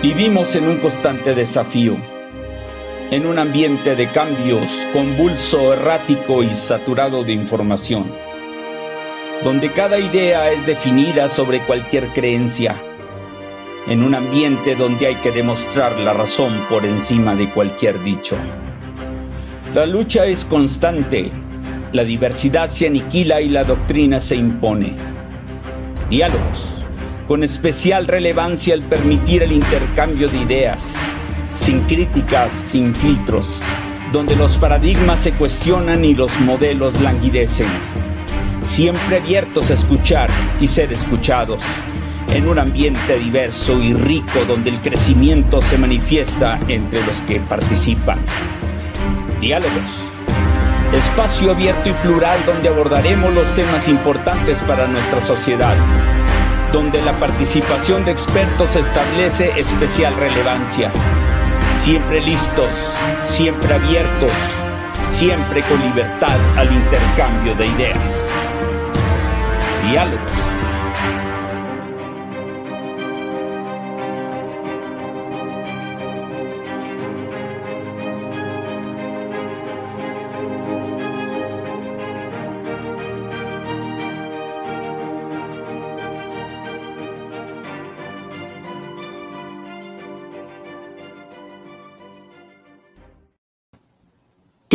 Vivimos en un constante desafío, en un ambiente de cambios convulso, errático y saturado de información, donde cada idea es definida sobre cualquier creencia, en un ambiente donde hay que demostrar la razón por encima de cualquier dicho. La lucha es constante, la diversidad se aniquila y la doctrina se impone. Diálogos con especial relevancia el permitir el intercambio de ideas, sin críticas, sin filtros, donde los paradigmas se cuestionan y los modelos languidecen, siempre abiertos a escuchar y ser escuchados, en un ambiente diverso y rico donde el crecimiento se manifiesta entre los que participan. Diálogos. Espacio abierto y plural donde abordaremos los temas importantes para nuestra sociedad donde la participación de expertos establece especial relevancia. Siempre listos, siempre abiertos, siempre con libertad al intercambio de ideas. Diálogos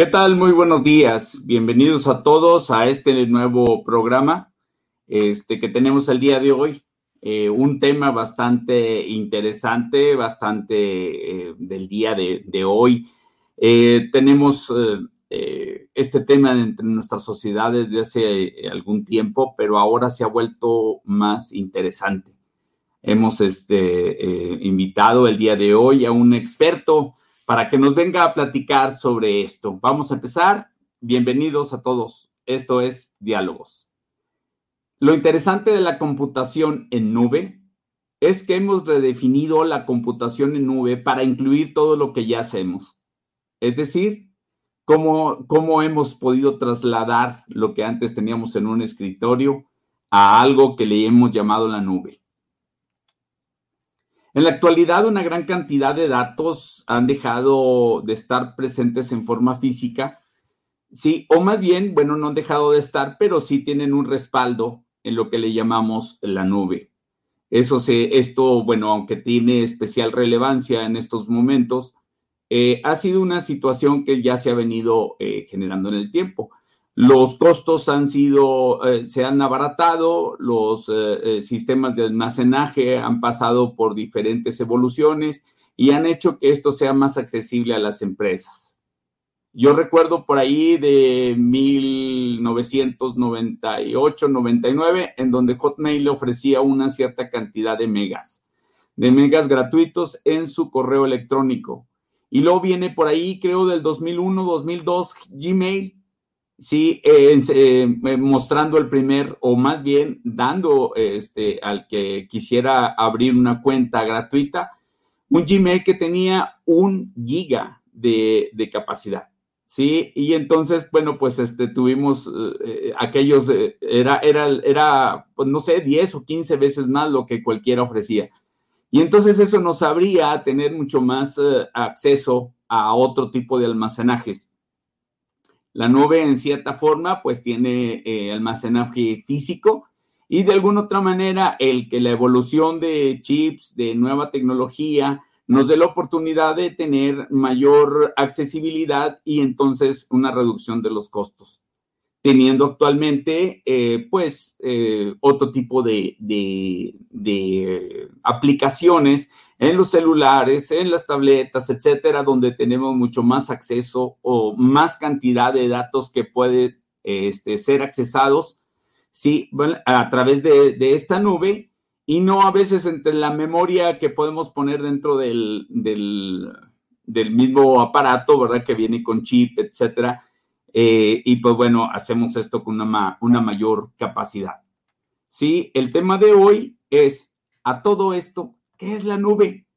¿Qué tal? Muy buenos días. Bienvenidos a todos a este nuevo programa este, que tenemos el día de hoy. Eh, un tema bastante interesante, bastante eh, del día de, hoy. Eh, tenemos este tema entre nuestras sociedades desde hace algún tiempo, pero ahora se ha vuelto más interesante. Hemos este, invitado el día de hoy a un experto para que nos venga a platicar sobre esto. Vamos a empezar. Bienvenidos a todos. Esto es Diálogos. Lo interesante de la computación en nube es que hemos redefinido la computación en nube para incluir todo lo que ya hacemos. Es decir, cómo, cómo hemos podido trasladar lo que antes teníamos en un escritorio a algo que le hemos llamado la nube. En la actualidad, una gran cantidad de datos han dejado de estar presentes en forma física, sí, o más bien, bueno, no han dejado de estar, pero sí tienen un respaldo en lo que le llamamos la nube. Eso se, esto, bueno, aunque tiene especial relevancia en estos momentos, eh, ha sido una situación que ya se ha venido eh, generando en el tiempo. Los costos han sido, eh, se han abaratado, los eh, eh, sistemas de almacenaje han pasado por diferentes evoluciones y han hecho que esto sea más accesible a las empresas. Yo recuerdo por ahí de 1998, 99, en donde Hotmail le ofrecía una cierta cantidad de megas, de megas gratuitos en su correo electrónico. Y luego viene por ahí, creo, del 2001, 2002, Gmail sí, eh, eh, mostrando el primer, o más bien dando este, al que quisiera abrir una cuenta gratuita, un Gmail que tenía un giga de, capacidad. Sí, y entonces, bueno, pues este, tuvimos eh, aquellos, era, era, era, pues no sé, 10 o 15 veces más lo que cualquiera ofrecía. Y entonces eso nos abría tener mucho más acceso a otro tipo de almacenajes. La nube, en cierta forma, pues tiene eh, almacenaje físico y de alguna otra manera el que la evolución de chips, de nueva tecnología, nos dé la oportunidad de tener mayor accesibilidad y entonces una reducción de los costos teniendo actualmente, eh, pues, eh, otro tipo de, de, aplicaciones en los celulares, en las tabletas, etcétera, donde tenemos mucho más acceso o más cantidad de datos que puede este, ser accesados, sí, a través de, esta nube y no a veces entre la memoria que podemos poner dentro del, del, del mismo aparato, ¿verdad? Que viene con chip, etcétera eh, y pues bueno, hacemos esto con una, una mayor capacidad. Sí, el tema de hoy es a todo esto, ¿qué es la nube?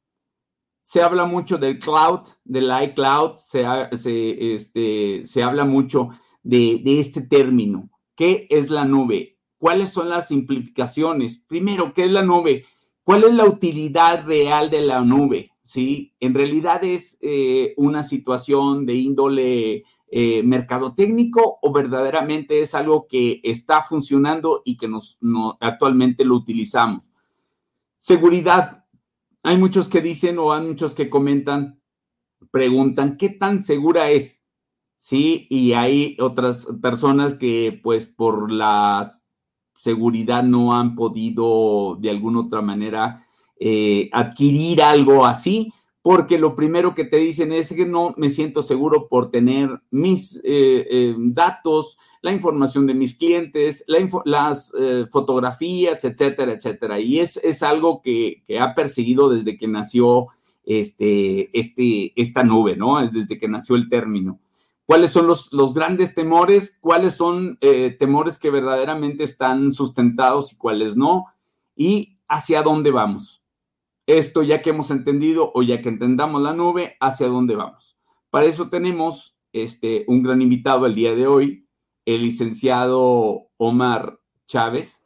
Se habla mucho del cloud, del iCloud, se, se, este, se habla mucho de, de este término. ¿Qué es la nube? ¿Cuáles son las simplificaciones? Primero, ¿qué es la nube? ¿Cuál es la utilidad real de la nube? ¿Sí? En realidad es eh, una situación de índole eh, mercadotécnico o verdaderamente es algo que está funcionando y que nos, actualmente lo utilizamos. Seguridad. Hay muchos que dicen o hay muchos que comentan, preguntan, ¿qué tan segura es? Sí, y hay otras personas que pues por la seguridad no han podido de alguna otra manera eh, adquirir algo así, porque lo primero que te dicen es que no me siento seguro por tener mis eh, eh, datos, la información de mis clientes, las fotografías, etcétera, etcétera. Y es, es algo que, que, ha perseguido desde que nació este, este, esta nube, ¿no? Desde que nació el término cuáles son los, los grandes temores, cuáles son eh, temores que verdaderamente están sustentados y cuáles no, y hacia dónde vamos. Esto ya que hemos entendido o ya que entendamos la nube, hacia dónde vamos. Para eso tenemos este, un gran invitado el día de hoy, el licenciado Omar Chávez,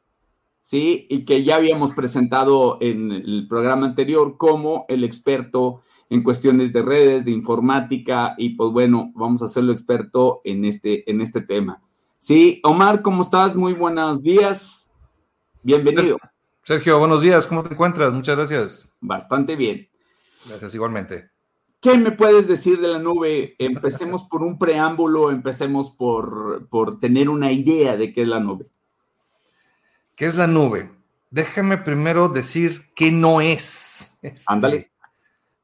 ¿sí? Y que ya habíamos presentado en el programa anterior como el experto en cuestiones de redes, de informática, y pues bueno, vamos a hacerlo experto en este, en este tema. Sí, Omar, ¿cómo estás? Muy buenos días. Bienvenido. Sergio, buenos días. ¿Cómo te encuentras? Muchas gracias. Bastante bien. Gracias, igualmente. ¿Qué me puedes decir de la nube? Empecemos por un preámbulo, empecemos por, por tener una idea de qué es la nube. ¿Qué es la nube? Déjame primero decir qué no es. Este, Ándale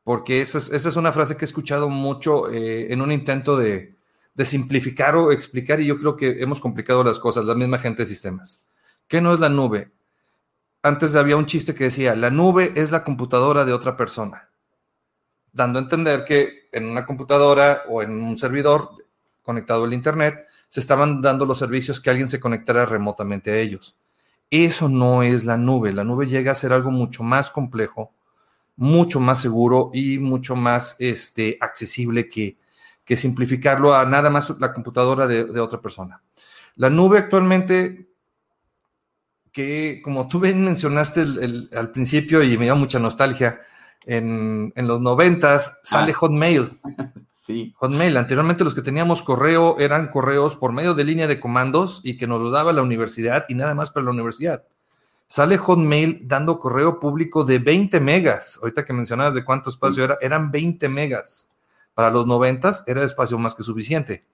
porque esa es, una frase que he escuchado mucho eh, en un intento de, simplificar o explicar y yo creo que hemos complicado las cosas, la misma gente de sistemas. ¿Qué no es la nube? Antes había un chiste que decía, la nube es la computadora de otra persona, dando a entender que en una computadora o en un servidor conectado al Internet se estaban dando los servicios que alguien se conectara remotamente a ellos. Eso no es la nube, la nube llega a ser algo mucho más complejo, mucho más seguro y mucho más este, accesible que, que simplificarlo a nada más la computadora de, otra persona. La nube actualmente, que como tú bien mencionaste al principio y me da mucha nostalgia, en, los noventas sale ah. Hotmail. Sí. Hotmail. Anteriormente los que teníamos correo eran correos por medio de línea de comandos y que nos lo daba la universidad y nada más para la universidad sale Hotmail dando correo público de 20 megas. Ahorita que mencionabas de cuánto espacio era, eran 20 megas. Para los 90 era espacio más que suficiente.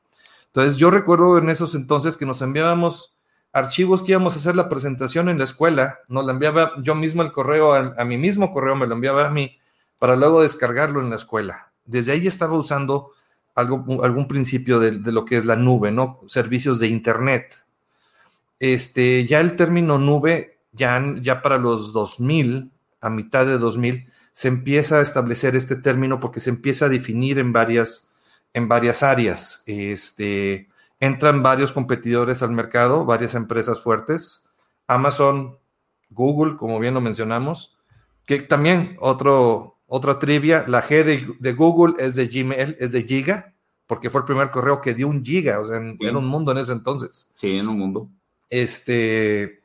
Entonces yo recuerdo en esos entonces que nos enviábamos archivos que íbamos a hacer la presentación en la escuela, nos la enviaba yo mismo el correo, a, mi mismo correo me lo enviaba a mí para luego descargarlo en la escuela. Desde ahí estaba usando algo, algún principio de, lo que es la nube, ¿no? Servicios de Internet. Este, ya el término nube ya, para los 2000, a mitad de 2000, se empieza a establecer este término porque se empieza a definir en varias, en varias áreas. Este, entran varios competidores al mercado, varias empresas fuertes, Amazon, Google, como bien lo mencionamos, que también otro, otra trivia, la G de, Google es de Gmail, es de Giga, porque fue el primer correo que dio un giga, o sea, en, un mundo en ese entonces. Sí, en un mundo. Este,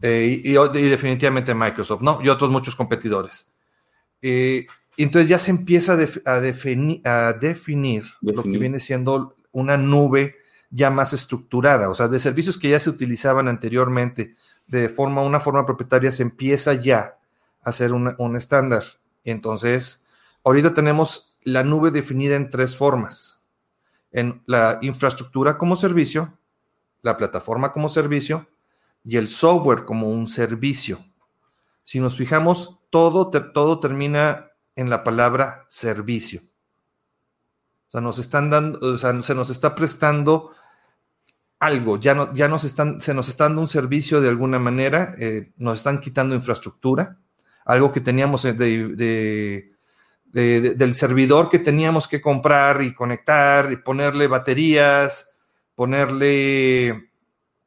eh, y, definitivamente Microsoft, ¿no? Y otros muchos competidores. Eh, entonces ya se empieza a, definir, lo que viene siendo una nube ya más estructurada, o sea, de servicios que ya se utilizaban anteriormente de forma, una forma propietaria, se empieza ya a ser un estándar. Entonces, ahorita tenemos la nube definida en tres formas. En la infraestructura como servicio, la plataforma como servicio y el software como un servicio. Si nos fijamos, todo, todo termina en la palabra servicio. O sea, nos están dando, o sea, se nos está prestando algo, ya, no, ya nos están, se nos está dando un servicio de alguna manera, eh, nos están quitando infraestructura, algo que teníamos de, del servidor que teníamos que comprar y conectar y ponerle baterías, ponerle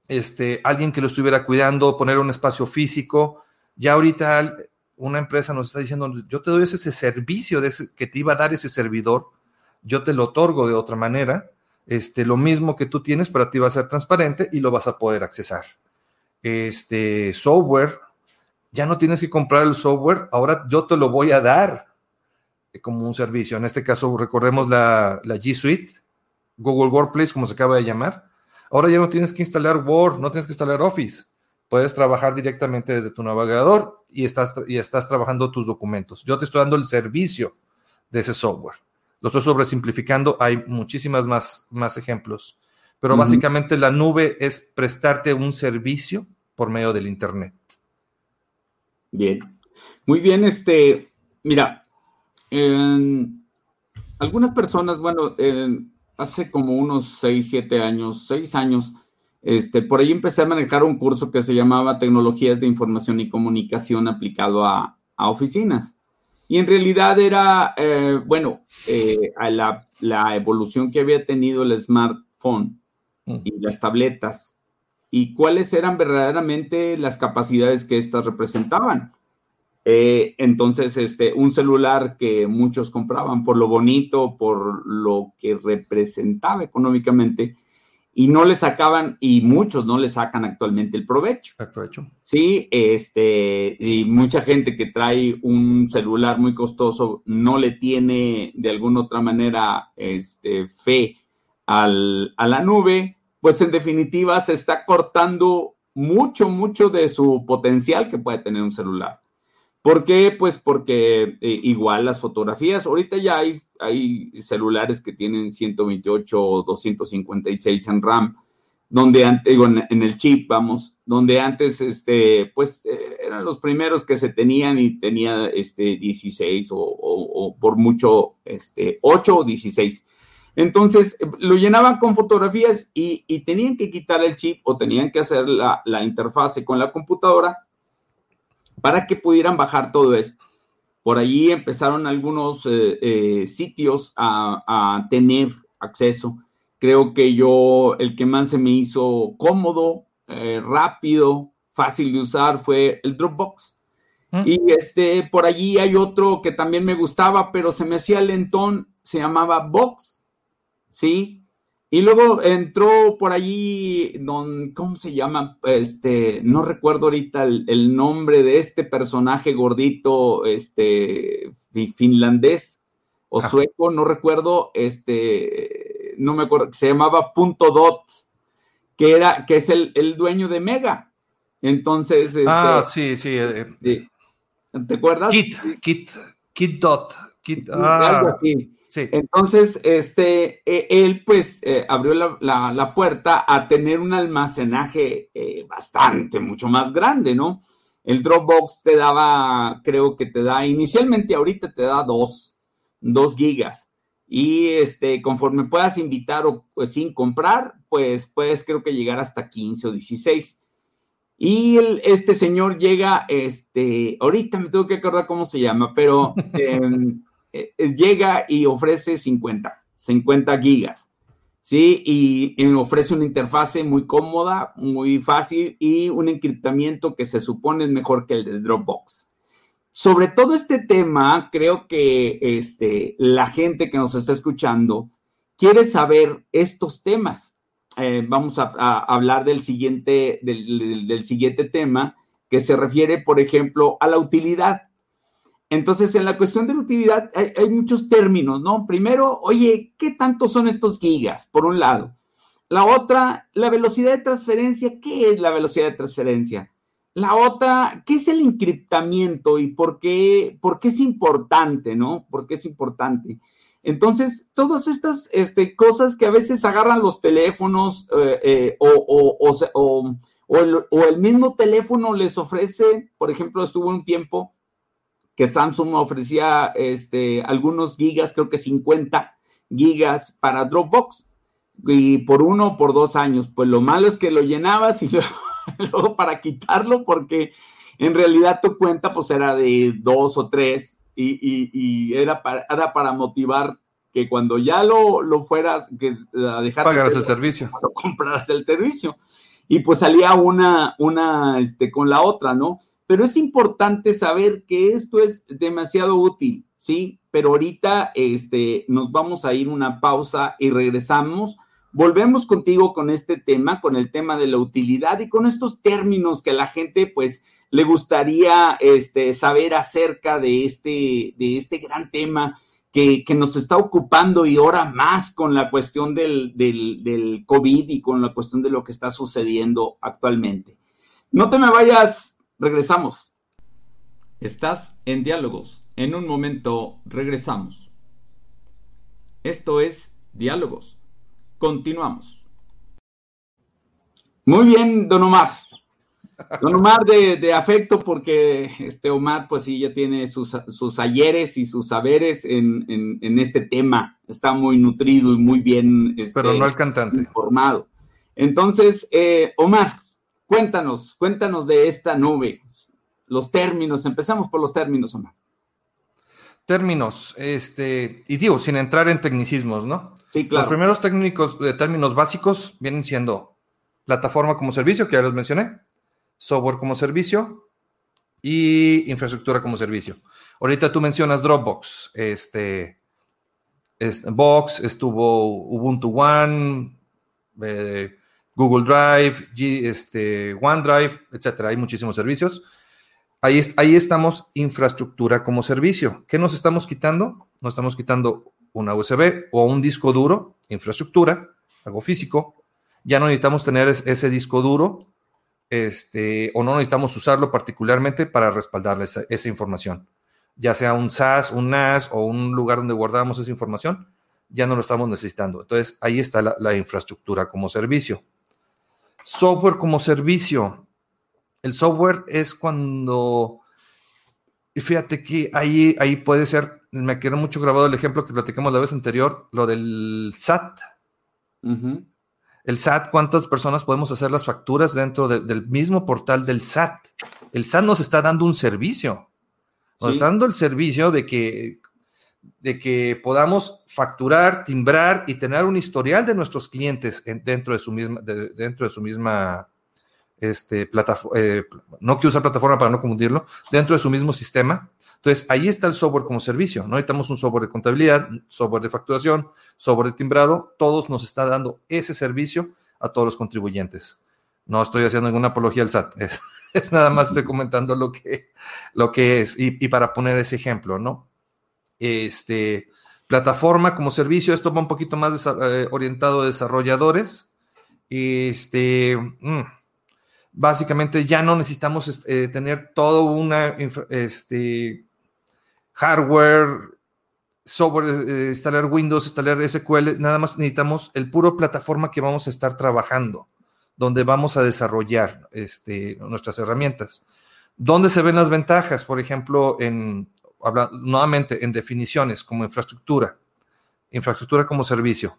este, alguien que lo estuviera cuidando, poner un espacio físico. Ya ahorita una empresa nos está diciendo, yo te doy ese, servicio de que te iba a dar ese servidor, yo te lo otorgo de otra manera. Este, lo mismo que tú tienes para ti va a ser transparente y lo vas a poder accesar. Este software, ya no tienes que comprar el software, ahora yo te lo voy a dar como un servicio. En este caso, recordemos la, la G Suite, Google Workplace, como se acaba de llamar. Ahora ya no tienes que instalar Word, no tienes que instalar Office. Puedes trabajar directamente desde tu navegador y estás, y estás trabajando tus documentos. Yo te estoy dando el servicio de ese software. Lo estoy sobresimplificando, hay muchísimas más, más ejemplos. Pero básicamente la nube es prestarte un servicio por medio del Internet. Bien. Muy bien, este, mira, algunas personas, bueno, hace como unos 6, 7 años, 6 años, este, por ahí empecé a manejar un curso que se llamaba Tecnologías de Información y Comunicación aplicado a, oficinas. Y en realidad era, eh, bueno, eh, a la, la, evolución que había tenido el smartphone mm. y las tabletas y cuáles eran verdaderamente las capacidades que éstas representaban. Eh, entonces, este, un celular que muchos compraban por lo bonito, por lo que representaba económicamente, y no le sacaban, y muchos no le sacan actualmente el provecho. El provecho. Sí, este, y mucha gente que trae un celular muy costoso no le tiene de alguna otra manera este, fe al, a la nube, pues en definitiva se está cortando mucho, mucho de su potencial que puede tener un celular. ¿Por qué? Pues porque eh, igual las fotografías, ahorita ya hay, hay celulares que tienen 128 o 256 en RAM, donde antes, digo, en, el chip, vamos, donde antes, este, pues eh, eran los primeros que se tenían y tenía, este, 16 o, por mucho, este, 8 o 16. Entonces lo llenaban con fotografías y, tenían que quitar el chip o tenían que hacer la, interfase con la computadora para que pudieran bajar todo esto. Por allí empezaron algunos eh, eh, sitios a, tener acceso. Creo que yo, el que más se me hizo cómodo, eh, rápido, fácil de usar fue el Dropbox. Mm. Y este, por allí hay otro que también me gustaba, pero se me hacía lentón, se llamaba Box ¿sí? Y luego entró por allí, don, ¿cómo se llama? Este, no recuerdo ahorita el, nombre de este personaje gordito, este, finlandés o sueco, no recuerdo, este, no me acuerdo, se llamaba Punto Dot, que era, que es el, dueño de Mega. Entonces, este, ah, sí, sí. Eh, eh, ¿Te acuerdas? Kit, Kit, Kit Dot. Kit, ah. Algo así. Entonces, este, e, él pues eh, abrió la, puerta a tener un almacenaje eh, bastante, mucho más grande, ¿no? El Dropbox te daba, creo que te da, inicialmente ahorita te da dos, dos gigas. Y este, conforme puedas invitar o pues, sin comprar, pues puedes creo que llegar hasta 15 o 16. Y este señor llega, este, ahorita me tengo que acordar cómo se llama, pero em, eh, llega y ofrece 50, 50 gigas, ¿sí? Y, ofrece una interfase muy cómoda, muy fácil y un encriptamiento que se supone es mejor que el de Dropbox. Sobre todo este tema, creo que este, la gente que nos está escuchando quiere saber estos temas. Eh, vamos a, hablar del siguiente, del siguiente tema que se refiere, por ejemplo, a la utilidad. Entonces, en la cuestión de la utilidad hay, muchos términos, ¿no? Primero, oye, ¿qué tanto son estos gigas? Por un lado. La otra, la velocidad de transferencia. ¿Qué es la velocidad de transferencia? La otra, ¿qué es el encriptamiento y por qué, es importante, ¿no? ¿Por qué es importante? Entonces, todas estas este, cosas que a veces agarran los teléfonos eh, eh, o, o el mismo teléfono les ofrece, por ejemplo, estuvo un tiempo que Samsung ofrecía este, algunos gigas, creo que 50 gigas para Dropbox, y por uno o por dos años. Pues lo malo es que lo llenabas y luego, para quitarlo, porque en realidad tu cuenta pues era de dos o tres y, era, para, era para motivar que cuando ya lo, lo fueras que, a dejar... Pagaras el servicio. Compraras el servicio. Y pues salía una, una, este, con la otra, ¿no? Pero es importante saber que esto es demasiado útil, ¿sí? Pero ahorita este, nos vamos a ir una pausa y regresamos volvemos contigo con este tema, con el tema de la utilidad y con estos términos que la gente pues le gustaría este, saber acerca de este, de este gran tema que, nos está ocupando y ahora más con la cuestión del, del, del COVID y con la cuestión de lo que está sucediendo actualmente. No te me vayas, regresamos. Estás en diálogos. En un momento regresamos. Esto es Diálogos. Continuamos. Muy bien, don Omar. Don Omar de, afecto, porque este Omar, pues sí, ya tiene sus, sus ayeres y sus saberes en, este tema. Está muy nutrido y muy bien este, Pero no el cantante. informado. Entonces, eh, Omar, cuéntanos, cuéntanos de esta nube, los términos. Empezamos por los términos, Omar. Términos, este, y digo, sin entrar en tecnicismos, ¿no? Sí, claro. Los primeros técnicos, de términos básicos vienen siendo plataforma como servicio, que ya los mencioné, software como servicio y infraestructura como servicio. Ahorita tú mencionas Dropbox, este, Box, estuvo Ubuntu One, eh, Google Drive, este, OneDrive, etcétera. Hay muchísimos servicios. Ahí, ahí estamos, infraestructura como servicio. ¿Qué nos estamos quitando? Nos estamos quitando una USB o un disco duro, infraestructura, algo físico. Ya no necesitamos tener ese disco duro este, o no necesitamos usarlo particularmente para respaldar esa, información. Ya sea un SAS, un NAS o un lugar donde guardamos esa información, ya no lo estamos necesitando. Entonces, ahí está la infraestructura como servicio. Software como servicio. El software es cuando, y fíjate que ahí, ahí puede ser, me quedó mucho grabado el ejemplo que platicamos la vez anterior, lo del SAT. El SAT, ¿cuántas personas podemos hacer las facturas dentro del mismo portal del SAT? El SAT nos está dando un servicio. Nos está dando el servicio de que, de que podamos facturar, timbrar y tener un historial de nuestros clientes dentro de su misma, dentro de su misma este, plataforma, eh, no quiero usar plataforma para no confundirlo, dentro de su mismo sistema. Entonces, ahí está el software como servicio. No necesitamos un software de contabilidad, software de facturación, software de timbrado. Todos nos está dando ese servicio a todos los contribuyentes. No estoy haciendo ninguna apología al SAT. Es, nada más estoy comentando lo que, lo que es. Y, para poner ese ejemplo, ¿no? Este, plataforma como servicio, esto va un poquito más eh, orientado a desarrolladores. Este, mm, básicamente ya no necesitamos eh, tener todo una este, hardware, software, eh, instalar Windows, instalar SQL, nada más necesitamos el puro plataforma que vamos a estar trabajando, donde vamos a desarrollar este, nuestras herramientas. ¿Dónde se ven las ventajas? Por ejemplo, en, nuevamente en definiciones como infraestructura, infraestructura como servicio.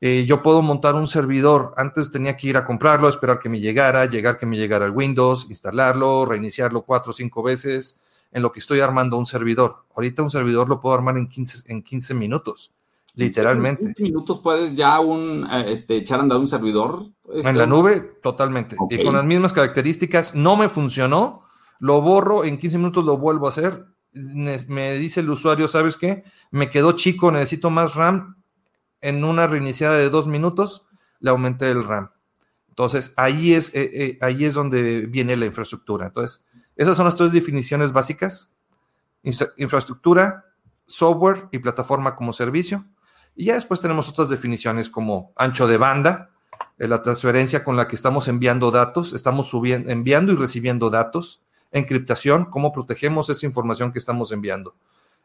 Eh, yo puedo montar un servidor. Antes tenía que ir a comprarlo, esperar que me llegara, llegar que me llegara el Windows, instalarlo, reiniciarlo cuatro o cinco veces en lo que estoy armando un servidor. Ahorita un servidor lo puedo armar en 15, en 15 minutos, literalmente. ¿En 15 minutos puedes ya un, eh, este, echar a andar un servidor? En la nube, totalmente. Y con las mismas características, no me funcionó, lo borro, en 15 minutos lo vuelvo a hacer. Me dice el usuario, ¿sabes qué? Me quedó chico, necesito más RAM, en una reiniciada de dos minutos, le aumenté el RAM. Entonces, ahí es, eh, eh, ahí es donde viene la infraestructura. Entonces, esas son las tres definiciones básicas. infraestructura, software y plataforma como servicio. Y ya después tenemos otras definiciones como ancho de banda, eh, la transferencia con la que estamos enviando datos, estamos subiendo, enviando y recibiendo datos, encriptación, cómo protegemos esa información que estamos enviando.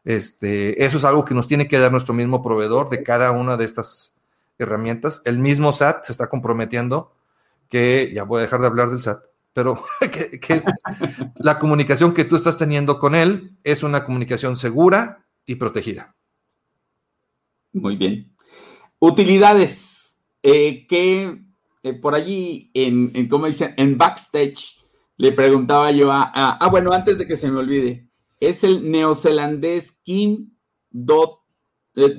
Este, eso es algo que nos tiene que dar nuestro mismo proveedor de cada una de estas herramientas. El mismo SAT se está comprometiendo que, ya voy a dejar de hablar del SAT, pero que, la comunicación que tú estás teniendo con él es una comunicación segura y protegida. Muy bien. Utilidades eh, que eh, por allí en, en, como dicen, en backstage le preguntaba yo a, ah, bueno, antes de que se me olvide, es el neozelandés kim.com eh,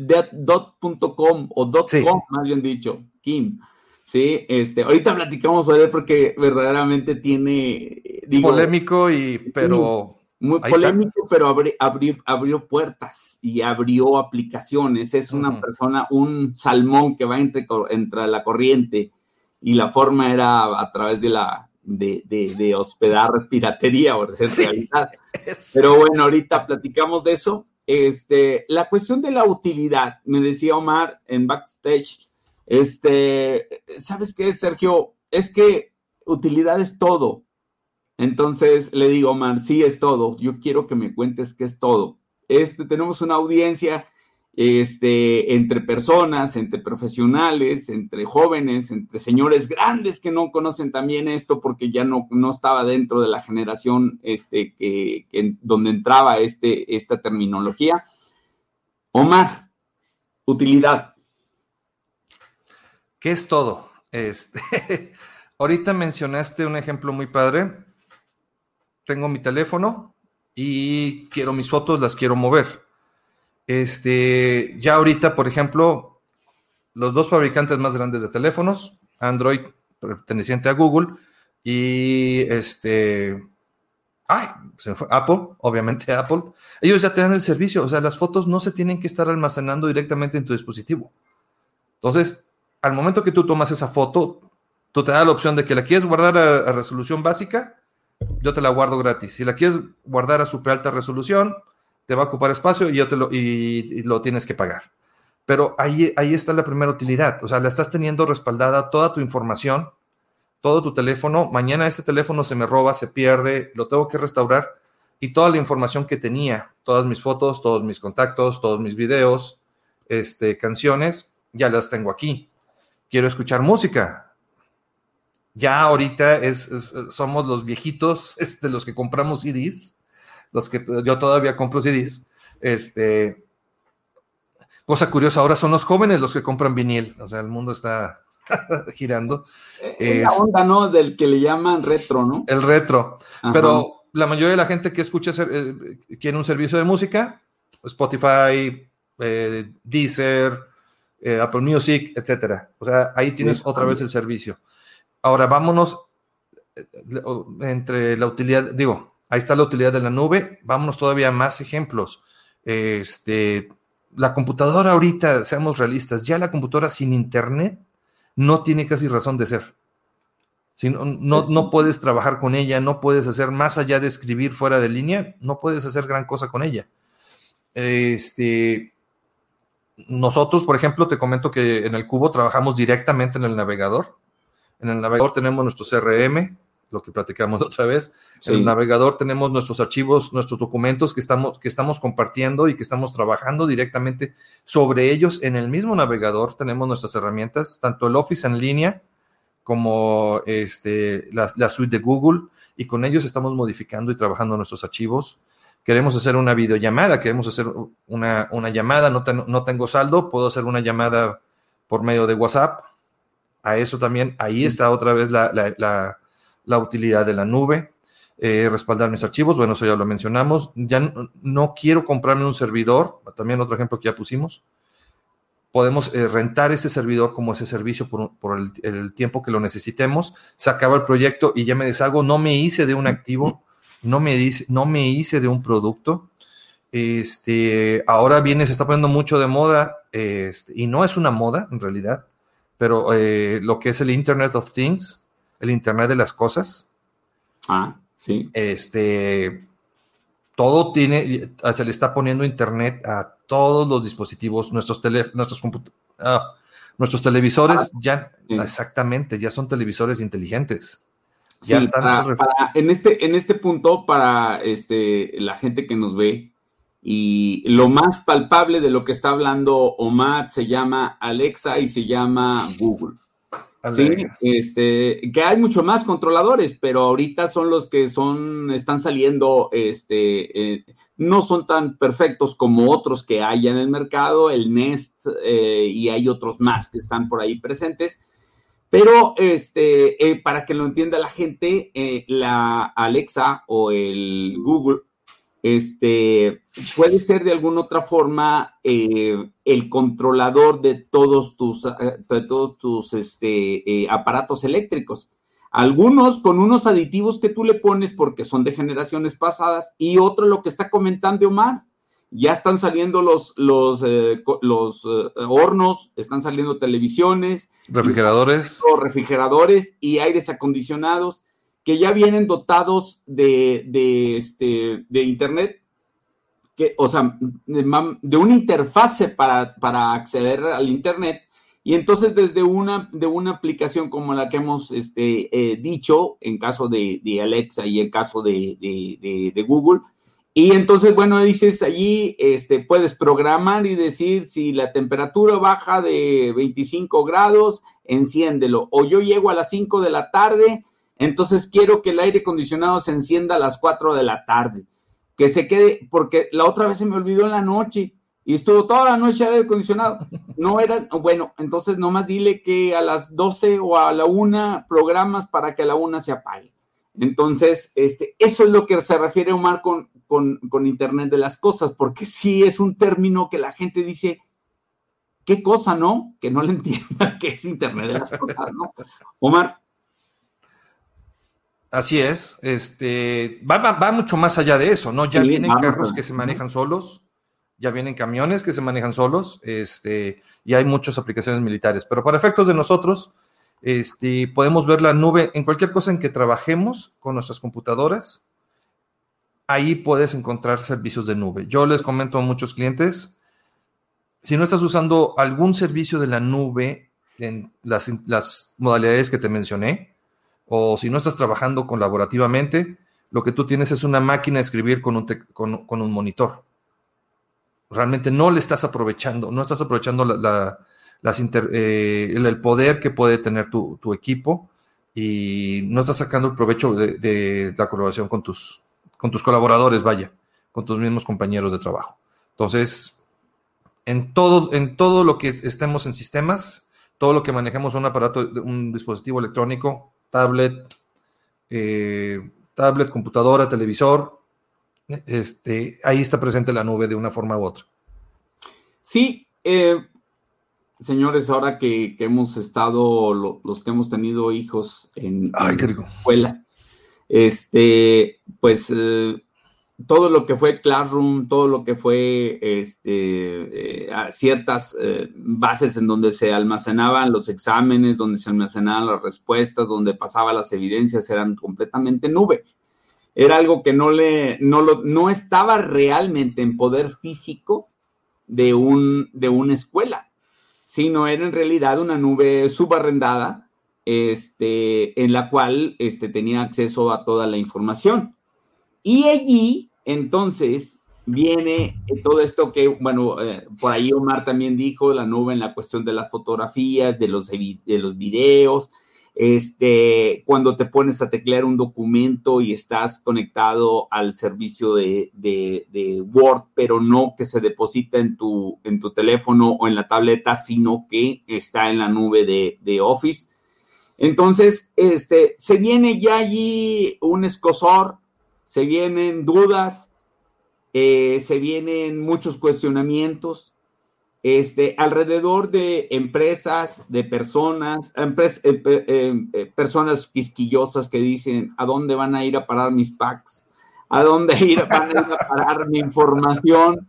o dot .com, más bien dicho, Kim. Sí, este, ahorita platicamos sobre él porque verdaderamente tiene... Polémico y, pero Muy polémico, pero abrió, abrió, puertas y abrió aplicaciones. Es una persona, un salmón que va entre, entre la corriente y la forma era a través de la de, de, hospedar piratería o de realidad. Pero bueno, ahorita platicamos de eso. Este, la cuestión de la utilidad, me decía Omar en backstage, este, ¿sabes qué, Sergio? Es que utilidad es todo. Entonces le digo, Omar, sí es todo. Yo quiero que me cuentes qué es todo. Este, tenemos una audiencia este, entre personas, entre profesionales, entre jóvenes, entre señores grandes que no conocen también esto porque ya no, no estaba dentro de la generación este, que, donde entraba este, esta terminología. Omar, utilidad. ¿Qué es todo? Este, ahorita mencionaste un ejemplo muy padre. Tengo mi teléfono y quiero mis fotos, las quiero mover este, ya ahorita, por ejemplo, los dos fabricantes más grandes de teléfonos, Android perteneciente a Google y este, ay, se fue, Apple, obviamente Apple, ellos ya te dan el servicio, o sea, las fotos no se tienen que estar almacenando directamente en tu dispositivo. Entonces, al momento que tú tomas esa foto, tú te das la opción de que la quieres guardar a, a resolución básica, yo te la guardo gratis. Si la quieres guardar a super alta resolución, te va a ocupar espacio y, yo te lo, y, lo tienes que pagar. Pero ahí, ahí está la primera utilidad, o sea, la estás teniendo respaldada toda tu información, todo tu teléfono, mañana este teléfono se me roba, se pierde, lo tengo que restaurar y toda la información que tenía, todas mis fotos, todos mis contactos, todos mis videos, este, canciones, ya las tengo aquí. Quiero escuchar música. Ya ahorita es, somos los viejitos, este, los que compramos CDs los que yo todavía compro CDs, este, cosa curiosa, ahora son los jóvenes los que compran vinil, o sea, el mundo está girando. Es la onda, ¿no? Del que le llaman retro, ¿no? El retro, pero la mayoría de la gente que escucha eh, quiere un servicio de música, Spotify, eh, Deezer, eh, Apple Music, etcétera. O sea, ahí tienes otra vez el servicio. Ahora vámonos entre la utilidad, digo, Ahí está la utilidad de la nube. Vámonos todavía más ejemplos. Este, la computadora ahorita, seamos realistas, ya la computadora sin internet no tiene casi razón de ser. Si no, no, puedes trabajar con ella, no puedes hacer más allá de escribir fuera de línea, no puedes hacer gran cosa con ella. Este, nosotros, por ejemplo, te comento que en el cubo trabajamos directamente en el navegador. En el navegador tenemos nuestro CRM, lo que platicamos otra vez. En el navegador tenemos nuestros archivos, nuestros documentos que estamos, que estamos compartiendo y que estamos trabajando directamente sobre ellos en el mismo navegador. Tenemos nuestras herramientas, tanto el Office en línea como este, la, suite de Google, y con ellos estamos modificando y trabajando nuestros archivos. Queremos hacer una videollamada, queremos hacer una, llamada, no, no tengo saldo, puedo hacer una llamada por medio de WhatsApp. A eso también, ahí está otra vez la la utilidad de la nube, eh, respaldar mis archivos, bueno, eso ya lo mencionamos. Ya no, quiero comprarme un servidor, también otro ejemplo que ya pusimos. Podemos eh, rentar ese servidor como ese servicio por, el, tiempo que lo necesitemos. Se acaba el proyecto y ya me deshago. No me hice de un activo, no me, dice, no me hice de un producto. Este, ahora viene, se está poniendo mucho de moda, este, y no es una moda en realidad, pero eh, lo que es el Internet of Things, el Internet de las Cosas. Ah, sí. Este, todo tiene, se le está poniendo Internet a todos los dispositivos, nuestros nuestros ah, nuestros televisores ah, ya, exactamente, ya son televisores inteligentes. Ya están en, este, en este punto, para este, la gente que nos ve, y lo más palpable de lo que está hablando Omar se llama Alexa y se llama Google. Sí, este, que hay mucho más controladores, pero ahorita son los que son, están saliendo, este, eh, no son tan perfectos como otros que hay en el mercado, el Nest eh, y hay otros más que están por ahí presentes. Pero este, eh, para que lo entienda la gente, la Alexa o el Google este, puede ser de alguna otra forma eh, el controlador de todos tus, de todos tus este, eh, aparatos eléctricos. Algunos con unos aditivos que tú le pones porque son de generaciones pasadas y otro lo que está comentando Omar. Ya están saliendo los, los, eh, los hornos, están saliendo televisiones. Refrigeradores. refrigeradores y aires acondicionados que ya vienen dotados de, de, este, de Internet que, o sea, de, una interfase para, para, acceder al Internet. Y entonces desde una, de una aplicación como la que hemos este, eh, dicho, en caso de, Alexa y en caso de, Google, y entonces, bueno, dices allí, este, puedes programar y decir si la temperatura baja de 25 grados, enciéndelo. O yo llego a las 5 de la tarde, entonces quiero que el aire acondicionado se encienda a las 4 de la tarde que se quede, porque la otra vez se me olvidó en la noche y estuvo toda la noche aire acondicionado. No era, bueno, entonces nomás dile que a las 12 o a la 1 programas para que a la 1 se apague. Entonces, este, eso es lo que se refiere Omar con, con, con Internet de las cosas, porque sí es un término que la gente dice, ¿qué cosa, no? Que no le entienda qué es Internet de las cosas, ¿no? Omar. Así es, este, va, mucho más allá de eso, ¿no? Ya vienen carros que se manejan solos, ya vienen camiones que se manejan solos, este, y hay muchas aplicaciones militares, pero para efectos de nosotros, este, podemos ver la nube en cualquier cosa en que trabajemos con nuestras computadoras, ahí puedes encontrar servicios de nube. Yo les comento a muchos clientes, si no estás usando algún servicio de la nube en las, las modalidades que te mencioné, o si no estás trabajando colaborativamente, lo que tú tienes es una máquina de escribir con un, con, un monitor. Realmente no le estás aprovechando, no estás aprovechando la, eh, el poder que puede tener tu, equipo y no estás sacando el provecho de, la colaboración con tus, con tus colaboradores, vaya, con tus mismos compañeros de trabajo. Entonces, en todo, en todo lo que estemos en sistemas, todo lo que manejemos un aparato, un dispositivo electrónico, tablet, eh, tablet, computadora, televisor, este, ahí está presente la nube de una forma u otra. Sí, eh, señores, ahora que, hemos estado, los que hemos tenido hijos en, escuelas, este, pues eh, todo lo que fue Classroom, todo lo que fue este, eh, ciertas eh, bases en donde se almacenaban los exámenes, donde se almacenaban las respuestas, donde pasaban las evidencias, eran completamente nube. Era algo que no le, no, lo, no estaba realmente en poder físico de, un, de una escuela, sino era en realidad una nube subarrendada, este, en la cual este, tenía acceso a toda la información. Y allí, entonces, viene todo esto que, bueno, eh, por ahí Omar también dijo, la nube en la cuestión de las fotografías, de los, de los videos, este, cuando te pones a teclear un documento y estás conectado al servicio de, Word, pero no que se deposita en tu, en tu teléfono o en la tableta, sino que está en la nube de, de Office. Entonces, este, se viene ya allí un escosor se vienen dudas, eh, se vienen muchos cuestionamientos este, alrededor de empresas, de personas, eh, eh, personas quisquillosas que dicen, ¿a dónde van a ir a parar mis packs? ¿A dónde ir, van a ir a parar mi información?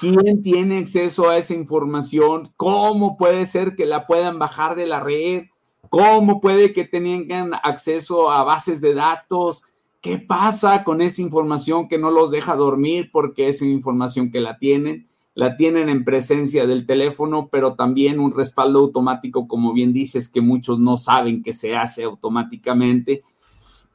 ¿Quién tiene acceso a esa información? ¿Cómo puede ser que la puedan bajar de la red? ¿Cómo puede que tengan acceso a bases de datos? ¿Qué pasa con esa información que no los deja dormir porque es información que la tienen? La tienen en presencia del teléfono, pero también un respaldo automático, como bien dices, que muchos no saben que se hace automáticamente.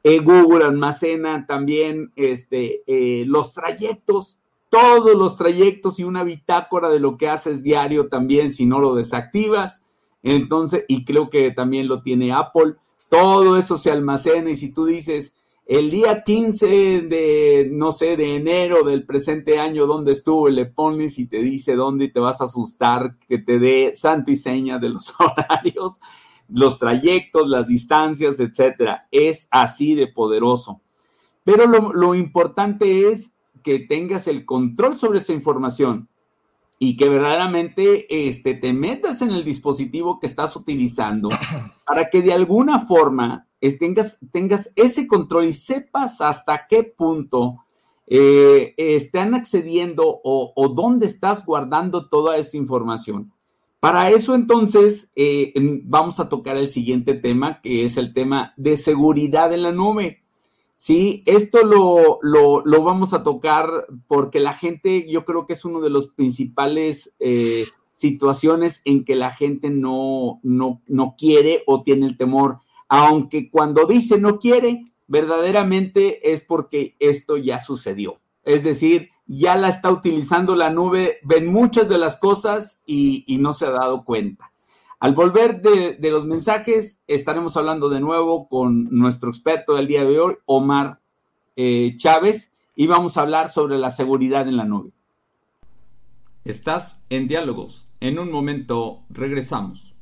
Eh, Google almacena también este, eh, los trayectos, todos los trayectos y una bitácora de lo que haces diario también si no lo desactivas. Entonces, y creo que también lo tiene Apple, todo eso se almacena y si tú dices, el día 15 de, no sé, de enero del presente año, ¿dónde estuvo? Le pones y te dice dónde y te vas a asustar que te dé santo y seña de los horarios, los trayectos, las distancias, etcétera. Es así de poderoso. Pero lo, lo importante es que tengas el control sobre esa información. Y que verdaderamente este, te metas en el dispositivo que estás utilizando para que de alguna forma tengas, tengas ese control y sepas hasta qué punto eh, están accediendo o, dónde estás guardando toda esa información. Para eso entonces eh, vamos a tocar el siguiente tema, que es el tema de seguridad en la nube. Sí, esto lo, lo, vamos a tocar porque la gente, yo creo que es uno de los principales eh, situaciones en que la gente no, no, no quiere o tiene el temor, aunque cuando dice no quiere, verdaderamente es porque esto ya sucedió. Es decir, ya la está utilizando la nube, ven muchas de las cosas y, no se ha dado cuenta. Al volver de, los mensajes, estaremos hablando de nuevo con nuestro experto del día de hoy, Omar eh, Chávez, y vamos a hablar sobre la seguridad en la nube. Estás en diálogos. En un momento regresamos.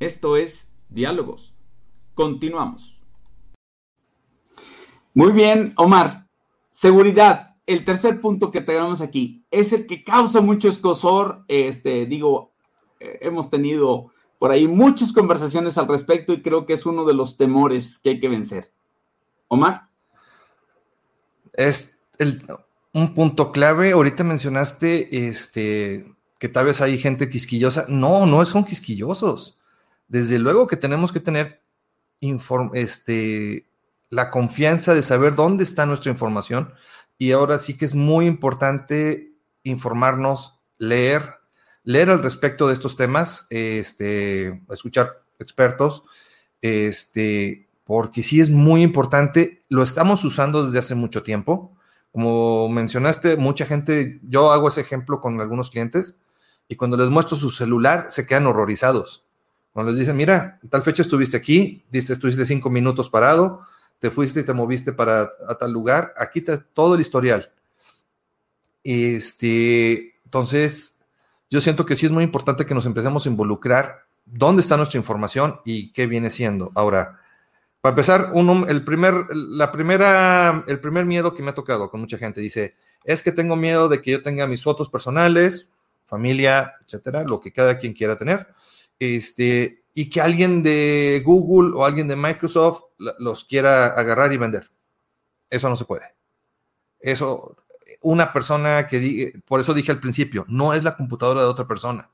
Esto es Diálogos. Continuamos. Muy bien, Omar. Seguridad. El tercer punto que tenemos aquí es el que causa mucho escosor. Este, digo, hemos tenido por ahí muchas conversaciones al respecto y creo que es uno de los temores que hay que vencer. Omar. Es un punto clave. Ahorita mencionaste este, que tal vez hay gente quisquillosa. No, no son quisquillosos. Desde luego que tenemos que tener este, la confianza de saber dónde está nuestra información y ahora sí que es muy importante informarnos, leer, leer al respecto de estos temas, este, escuchar expertos, este, porque sí es muy importante, lo estamos usando desde hace mucho tiempo. Como mencionaste, mucha gente, yo hago ese ejemplo con algunos clientes y cuando les muestro su celular se quedan horrorizados. Cuando les dicen, mira, tal fecha estuviste aquí, diste, estuviste cinco minutos parado, te fuiste y te moviste para a tal lugar, aquí está todo el historial. Este, entonces, yo siento que sí es muy importante que nos empecemos a involucrar dónde está nuestra información y qué viene siendo. Ahora, para empezar, el, primer, la primera, el primer miedo que me ha tocado con mucha gente dice, es que tengo miedo de que yo tenga mis fotos personales, familia, etcétera, lo que cada quien quiera tener, este, y que alguien de Google o alguien de Microsoft los quiera agarrar y vender. Eso no se puede. Eso, una persona que, por eso dije al principio, no es la computadora de otra persona.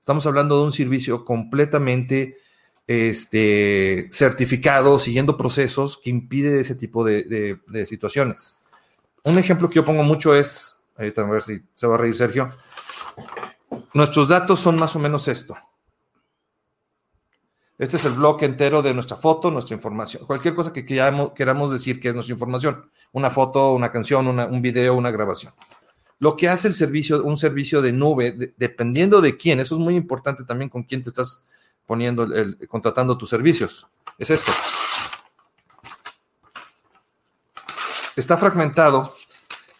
Estamos hablando de un servicio completamente este, certificado, siguiendo procesos que impide ese tipo de, situaciones. Un ejemplo que yo pongo mucho es, a ver si se va a reír Sergio, nuestros datos son más o menos esto. Este es el bloque entero de nuestra foto, nuestra información, cualquier cosa que queramos, decir que es nuestra información, una foto, una canción, un video, una grabación. Lo que hace el servicio, un servicio de nube, dependiendo de quién, eso es muy importante también con quién te estás poniendo, contratando tus servicios, es esto. Está fragmentado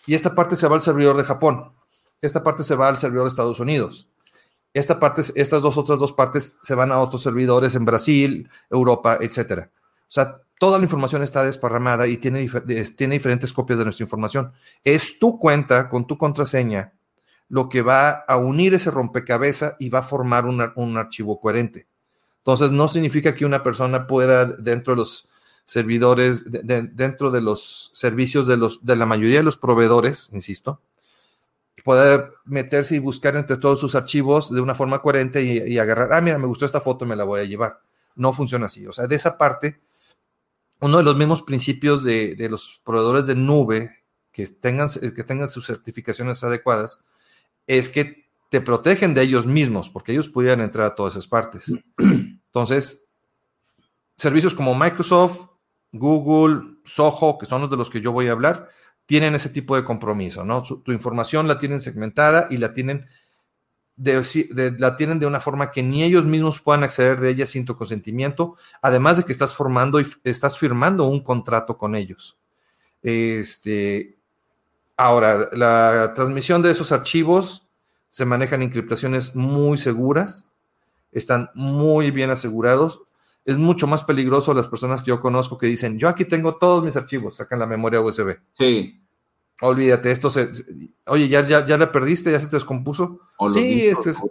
y esta parte se va al servidor de Japón, esta parte se va al servidor de Estados Unidos esta parte, estas dos otras dos partes se van a otros servidores en Brasil, Europa, etcétera. O sea, toda la información está desparramada y tiene, tiene diferentes copias de nuestra información. Es tu cuenta con tu contraseña lo que va a unir ese rompecabezas y va a formar un archivo coherente. Entonces, no significa que una persona pueda, dentro de los servidores, dentro de los servicios de, los, de la mayoría de los proveedores, insisto, poder meterse y buscar entre todos sus archivos de una forma coherente y, agarrar, ah, mira, me gustó esta foto, me la voy a llevar. No funciona así. O sea, de esa parte, uno de los mismos principios de, los proveedores de nube que tengan, que tengan sus certificaciones adecuadas es que te protegen de ellos mismos, porque ellos pudieran entrar a todas esas partes. Entonces, servicios como Microsoft, Google, Soho, que son los de los que yo voy a hablar, tienen ese tipo de compromiso, ¿no? tu información la tienen segmentada y la tienen de, la tienen de una forma que ni ellos mismos puedan acceder de ella sin tu consentimiento, además de que estás formando y estás firmando un contrato con ellos. Este, ahora, la transmisión de esos archivos se manejan encriptaciones muy seguras, están muy bien asegurados. Es mucho más peligroso las personas que yo conozco que dicen, yo aquí tengo todos mis archivos, sacan la memoria USB. Sí. Olvídate, esto se. Oye, ¿ya, ya, ya la perdiste? ¿Ya se te descompuso? sí, este es.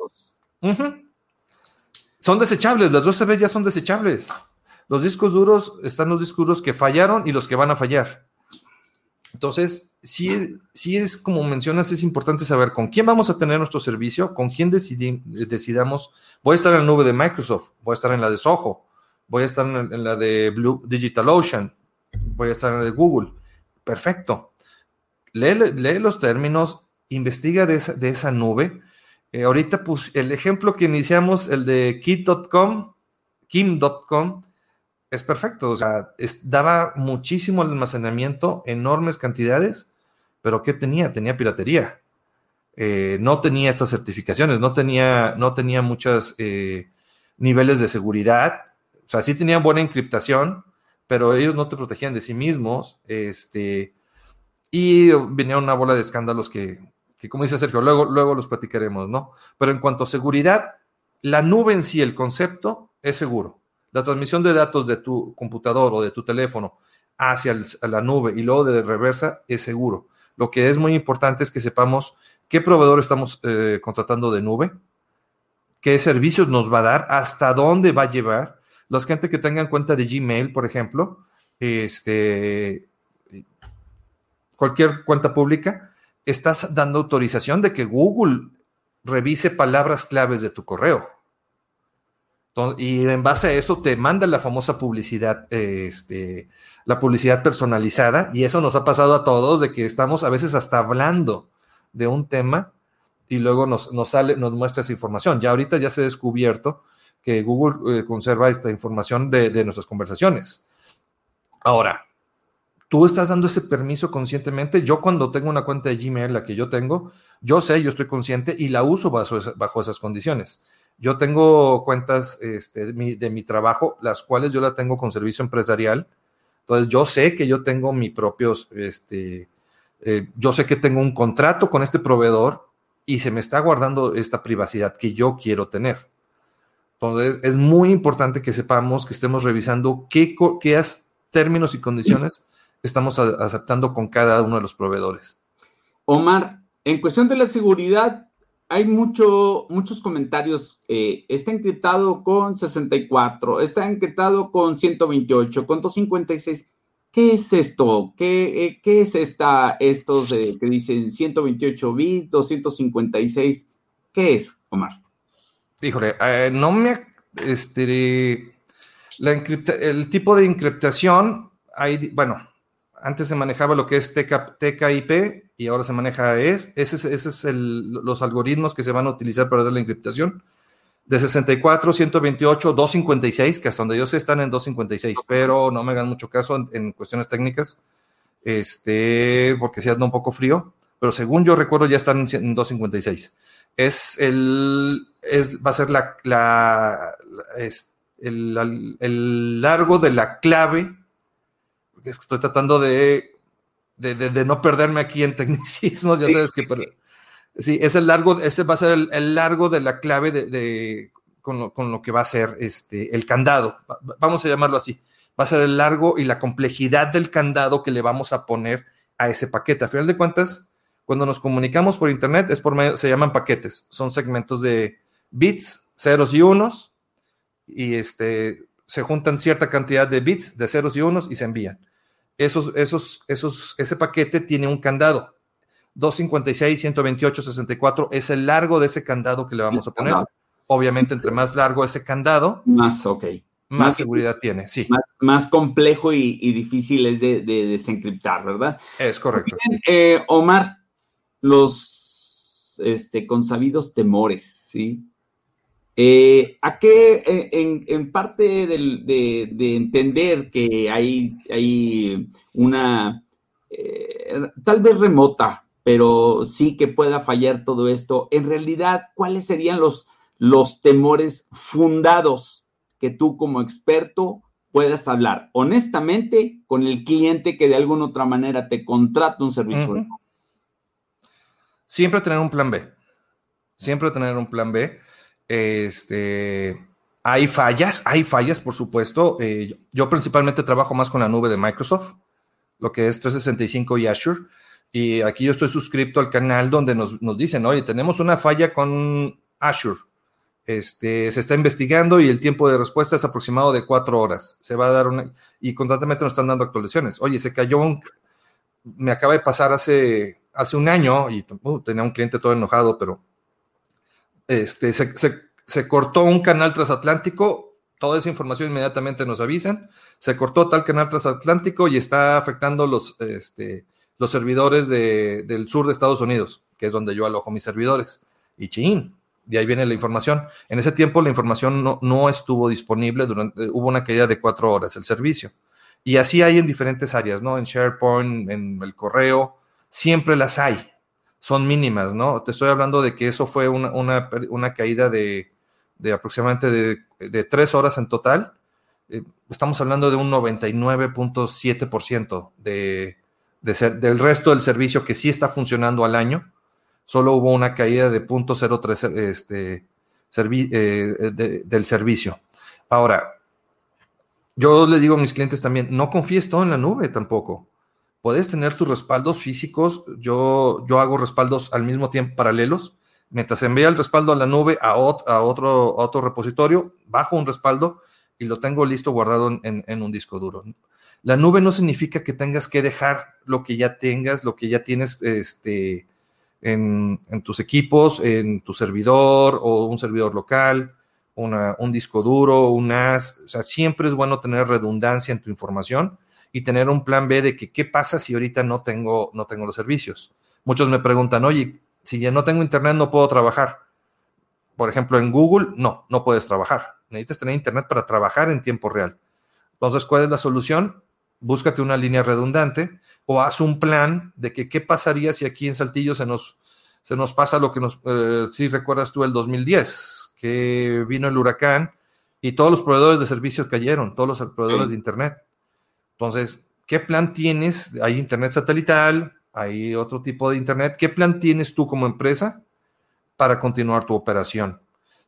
Son desechables, las USB ya son desechables. Los discos duros están los discos duros que fallaron y los que van a fallar. Entonces, sí, sí es como mencionas, es importante saber con quién vamos a tener nuestro servicio, con quién decidamos. Voy a estar en la nube de Microsoft, voy a estar en la de Soho, voy a estar en, la de Blue DigitalOcean, voy a estar en la de Google. Perfecto. Lee, los términos, investiga de esa, nube. Eh, ahorita, pues, el ejemplo que iniciamos, el de kit.com, kim.com, es perfecto. O sea, daba muchísimo almacenamiento, enormes cantidades, pero ¿qué tenía? Tenía piratería. Eh, no tenía estas certificaciones, no tenía, no tenía muchos eh, niveles de seguridad. O sea, sí tenían buena encriptación, pero ellos no te protegían de sí mismos. Este, y venía una bola de escándalos que, que, como dice Sergio, luego, luego los platicaremos, ¿no? Pero en cuanto a seguridad, la nube en sí, el concepto, es seguro la transmisión de datos de tu computador o de tu teléfono hacia la nube y luego de reversa es seguro. Lo que es muy importante es que sepamos qué proveedor estamos eh, contratando de nube, qué servicios nos va a dar, hasta dónde va a llevar. La gente que tengan cuenta de Gmail, por ejemplo, este, cualquier cuenta pública, estás dando autorización de que Google revise palabras claves de tu correo y en base a eso te manda la famosa publicidad, este, la publicidad personalizada, y eso nos ha pasado a todos, de que estamos a veces hasta hablando de un tema y luego nos, sale, nos muestra esa información. Ya ahorita ya se ha descubierto que Google eh, conserva esta información de, nuestras conversaciones. Ahora, tú estás dando ese permiso conscientemente. Yo cuando tengo una cuenta de Gmail, la que yo tengo, yo sé, yo estoy consciente y la uso bajo, esas condiciones. Yo tengo cuentas este, de, mi, trabajo, las cuales yo la tengo con servicio empresarial. Entonces, yo sé que yo tengo mi propios, este, eh, yo sé que tengo un contrato con este proveedor y se me está guardando esta privacidad que yo quiero tener. Entonces, es muy importante que sepamos que estemos revisando qué, qué términos y condiciones estamos aceptando con cada uno de los proveedores. Omar, en cuestión de la seguridad, hay mucho, muchos comentarios. Eh, está encriptado con 64, está encriptado con 128, con 256. ¿Qué es esto? ¿Qué, eh, qué es esta, estos que dicen 128 bits, 256? ¿Qué es, Omar? Híjole, eh, no me. Este, la el tipo de encriptación, hay, bueno, antes se manejaba lo que es TK, TKIP y ahora se maneja ES. Ese es, ese es el, los algoritmos que se van a utilizar para hacer la encriptación. De 64, 128, 256, que hasta donde yo sé están en 256, pero no me hagan mucho caso en, cuestiones técnicas, este, porque si anda un poco frío, pero según yo recuerdo ya están en 256. Es el, es, va a ser la, la es el, el largo de la clave estoy tratando de, de, no perderme aquí en tecnicismos, ya sabes que... sí, es el largo, ese va a ser el, largo de la clave de, con, lo, que va a ser este, el candado, vamos a llamarlo así. Va a ser el largo y la complejidad del candado que le vamos a poner a ese paquete. A final de cuentas, cuando nos comunicamos por internet, es por medio, se llaman paquetes, son segmentos de bits, ceros y unos, y este, se juntan cierta cantidad de bits de ceros y unos y se envían esos, esos, esos, ese paquete tiene un candado. 256, 128, 64 es el largo de ese candado que le vamos a poner. Obviamente, entre más largo ese candado, más, ok. Más, seguridad tiene, sí. Más, complejo y, difícil es de, desencriptar, ¿verdad? Es correcto. Eh, Omar, los este, consabidos temores, ¿sí? Eh, ¿A qué, en, parte de, entender que hay, hay una, eh, tal vez remota, pero sí que pueda fallar todo esto, en realidad, ¿cuáles serían los, los temores fundados que tú como experto puedas hablar honestamente con el cliente que de alguna otra manera te contrata un servicio? Siempre tener un plan B. Siempre tener un plan B este, hay fallas, hay fallas, por supuesto. Eh, yo principalmente trabajo más con la nube de Microsoft, lo que es 365 y Azure. Y aquí yo estoy suscrito al canal donde nos, nos dicen, oye, tenemos una falla con Azure. Este, se está investigando y el tiempo de respuesta es aproximado de cuatro horas. Se va a dar una, y constantemente nos están dando actualizaciones. Oye, se cayó un, me acaba de pasar hace, hace un año y uh, tenía un cliente todo enojado, pero este, se, cortó un canal transatlántico, toda esa información inmediatamente nos avisan, se cortó tal canal transatlántico y está afectando los, este, los servidores del sur de Estados Unidos, que es donde yo alojo mis servidores. Y chin, y ahí viene la información. En ese tiempo la información no, no estuvo disponible, durante, hubo una caída de cuatro horas el servicio. Y así hay en diferentes áreas, ¿no? En SharePoint, en el correo, siempre las hay. Son mínimas, ¿no? Te estoy hablando de que eso fue una, una, caída de, de aproximadamente de, de, tres horas en total. Eh, estamos hablando de un 99.7% de, de del resto del servicio que sí está funcionando al año. Solo hubo una caída de 0.03 este, eh, del servicio. Ahora, yo les digo a mis clientes también, no confíes todo en la nube tampoco. Puedes tener tus respaldos físicos. Yo, yo hago respaldos al mismo tiempo paralelos. Mientras envía el respaldo a la nube a, a, otro, otro repositorio, bajo un respaldo y lo tengo listo guardado en, un disco duro. La nube no significa que tengas que dejar lo que ya tengas, lo que ya tienes este, en, en tus equipos, en tu servidor o un servidor local un disco duro, un NAS, o sea, siempre es bueno tener redundancia en tu información y tener un plan B de que qué pasa si ahorita no tengo, no tengo los servicios. Muchos me preguntan, oye, si ya no tengo internet no puedo trabajar. Por ejemplo, en Google, no, no puedes trabajar. Necesitas tener internet para trabajar en tiempo real. Entonces, ¿cuál es la solución? Búscate una línea redundante o haz un plan de que qué pasaría si aquí en Saltillo se nos, se nos pasa lo que nos, eh, si recuerdas tú, el 2010, que vino el huracán y todos los proveedores de servicios cayeron, todos los proveedores de Internet. Entonces, ¿qué plan tienes? Hay Internet satelital, hay otro tipo de Internet. ¿Qué plan tienes tú como empresa para continuar tu operación?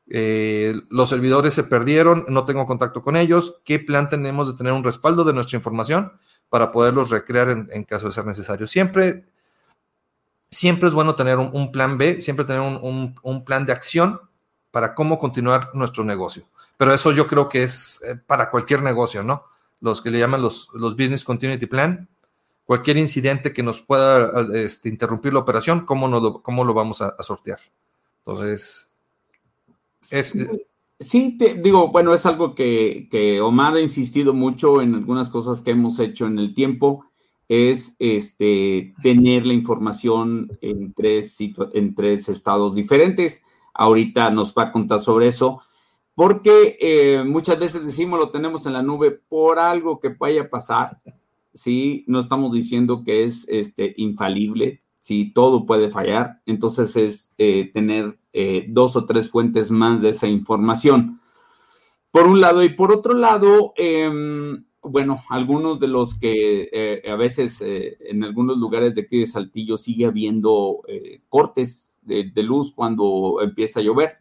Eh, los servidores se perdieron, no tengo contacto con ellos. ¿Qué plan tenemos de tener un respaldo de nuestra información para poderlos recrear en, caso de ser necesario? Siempre siempre es bueno tener un, plan B, siempre tener un, plan de acción para cómo continuar nuestro negocio. Pero eso yo creo que es eh, para cualquier negocio, ¿no? Los que le llaman los, los Business Continuity Plan. Cualquier incidente que nos pueda este, interrumpir la operación, ¿cómo, lo, cómo lo vamos a, sortear? Entonces, es, sí, te digo, bueno, es algo que, que Omar ha insistido mucho en algunas cosas que hemos hecho en el tiempo es este, tener la información en tres, en tres estados diferentes. Ahorita nos va a contar sobre eso, porque eh, muchas veces decimos lo tenemos en la nube por algo que vaya a pasar. Sí, no estamos diciendo que es este, infalible, sí, todo puede fallar. Entonces es eh, tener eh, dos o tres fuentes más de esa información. Por un lado, y por otro lado, em, bueno, algunos de los que a veces en algunos lugares de aquí de Saltillo sigue habiendo cortes de, luz cuando empieza a llover.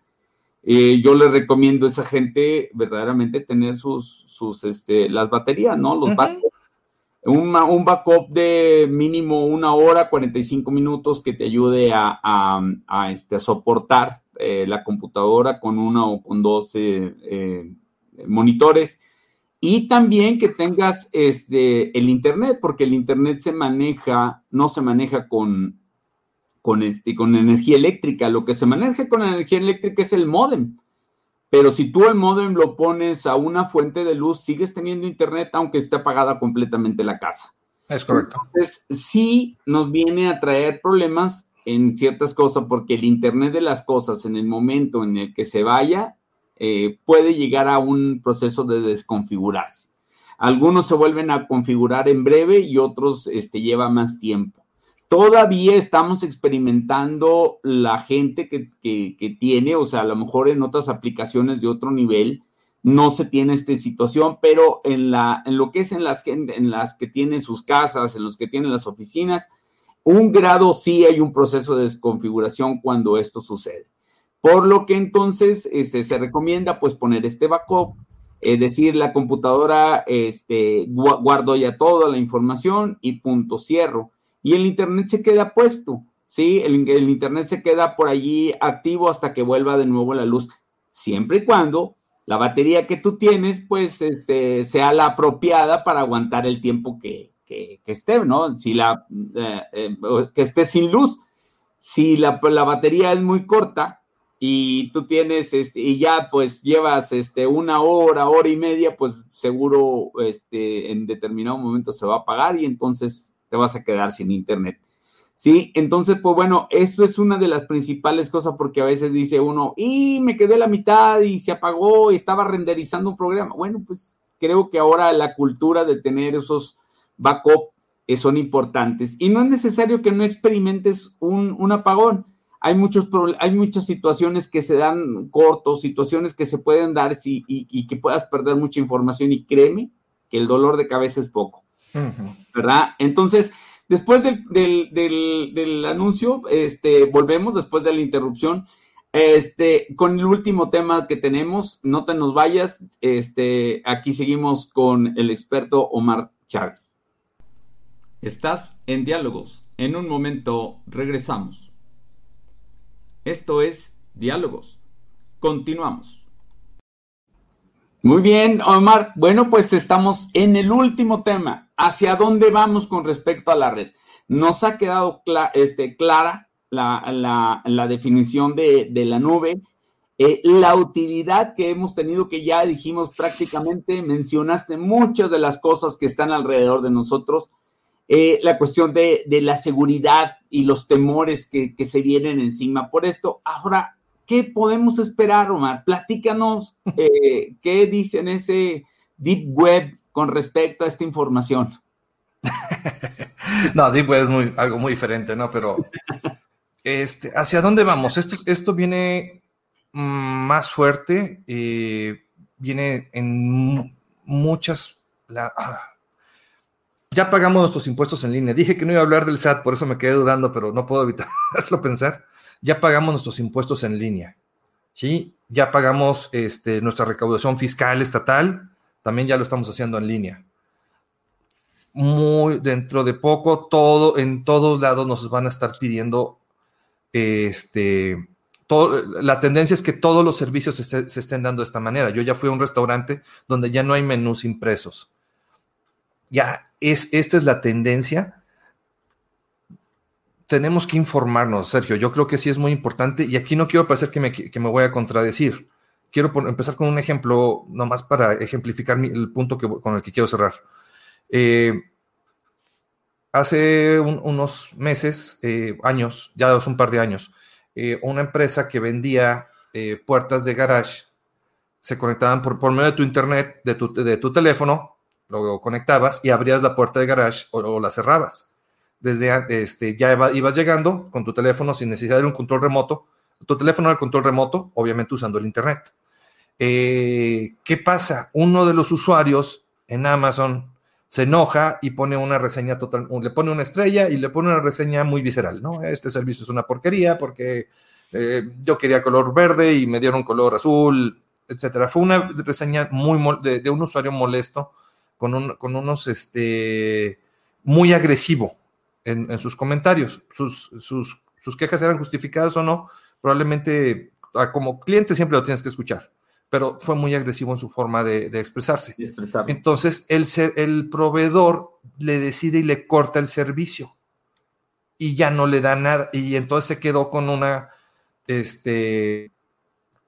Yo le recomiendo a esa gente verdaderamente tener sus, sus este, las baterías, ¿no? Los un backup de mínimo una hora, 45 minutos que te ayude a, a, este, a soportar la computadora con una o con dos monitores. Y también que tengas este, el Internet, porque el Internet se maneja, no se maneja con, con, este, con energía eléctrica. Lo que se maneja con energía eléctrica es el modem. Pero si tú el modem lo pones a una fuente de luz, sigues teniendo Internet aunque esté apagada completamente la casa. Es correcto. Entonces, sí nos viene a traer problemas en ciertas cosas porque el Internet de las cosas en el momento en el que se vaya eh, puede llegar a un proceso de desconfigurarse. Algunos se vuelven a configurar en breve y otros este, lleva más tiempo. Todavía estamos experimentando la gente que, tiene, o sea, a lo mejor en otras aplicaciones de otro nivel, no se tiene esta situación, pero en, la, en lo que es en las, en las que tienen sus casas, en los que tienen las oficinas, un grado sí hay un proceso de desconfiguración cuando esto sucede. Por lo que entonces este, se recomienda pues poner este backup, es decir, la computadora este, guardo ya toda la información y punto cierro. Y el Internet se queda puesto, ¿sí? El, Internet se queda por allí activo hasta que vuelva de nuevo la luz, siempre y cuando la batería que tú tienes, pues, este, sea la apropiada para aguantar el tiempo que, que, esté, ¿no? Si la, eh, eh, que esté sin luz. Si la, la, batería es muy corta y tú tienes, este, y ya pues llevas este, una hora, hora y media, pues seguro este, en determinado momento se va a apagar y entonces te vas a quedar sin internet. Sí, entonces, pues bueno, esto es una de las principales cosas porque a veces dice uno, y me quedé la mitad y se apagó y estaba renderizando un programa. Bueno, pues creo que ahora la cultura de tener esos backup eh, son importantes. Y no es necesario que no experimentes un, apagón. Hay, muchos, hay muchas situaciones que se dan cortos, situaciones que se pueden dar y, que puedas perder mucha información y créeme que el dolor de cabeza es poco. ¿Verdad? Entonces, después del, del, anuncio, este, volvemos después de la interrupción. Este, con el último tema que tenemos, no te nos vayas. Este, aquí seguimos con el experto Omar Chávez. Estás en Diálogos. En un momento regresamos. Esto es Diálogos. Continuamos. Muy bien, Omar. Bueno, pues estamos en el último tema. ¿Hacia dónde vamos con respecto a la red? Nos ha quedado este, clara la, definición de, la nube, eh, la utilidad que hemos tenido, que ya dijimos prácticamente, mencionaste muchas de las cosas que están alrededor de nosotros eh, la cuestión de, la seguridad y los temores que, se vienen encima por esto. Ahora, ¿qué podemos esperar, Omar? Platícanos eh, qué dicen ese Deep Web con respecto a esta información. no, Deep Web es muy, algo muy diferente, ¿no? Pero, este, ¿hacia dónde vamos? Esto, esto viene más fuerte, y viene en muchas... La, ah, ya pagamos nuestros impuestos en línea. Dije que no iba a hablar del SAT, por eso me quedé dudando, pero no puedo evitarlo pensar. Ya pagamos nuestros impuestos en línea. ¿sí? Ya pagamos este, nuestra recaudación fiscal estatal, también ya lo estamos haciendo en línea. Muy dentro de poco, todo, en todos lados nos van a estar pidiendo, este, la tendencia es que todos los servicios se, se estén dando de esta manera. Yo ya fui a un restaurante donde ya no hay menús impresos ya es, esta es la tendencia. Tenemos que informarnos, Sergio. Yo creo que sí es muy importante y aquí no quiero parecer que me, voy a contradecir. Quiero empezar con un ejemplo, nomás para ejemplificar el punto con el que quiero cerrar. Eh, hace unos meses, eh, años, ya hace un par de años, eh, una empresa que vendía puertas de garage se conectaban por, por medio de tu internet, de tu, de tu teléfono, lo conectabas y abrías la puerta de garage o, la cerrabas. Desde este, ya ibas llegando con tu teléfono sin necesidad de un control remoto. Tu teléfono el control remoto, obviamente usando el internet. Eh, ¿Qué pasa? Uno de los usuarios en Amazon se enoja y pone una reseña total, le pone una estrella y le pone una reseña muy visceral, ¿no? Este servicio es una porquería porque eh, yo quería color verde y me dieron color azul, etcétera. Fue una reseña muy de un usuario molesto con, unos, este, muy agresivo en, sus comentarios. Sus, sus, quejas eran justificadas o no, probablemente ah, como cliente siempre lo tienes que escuchar, pero fue muy agresivo en su forma de, expresarse. Entonces, el, el proveedor le decide y le corta el servicio y ya no le da nada. Y entonces se quedó con una, este,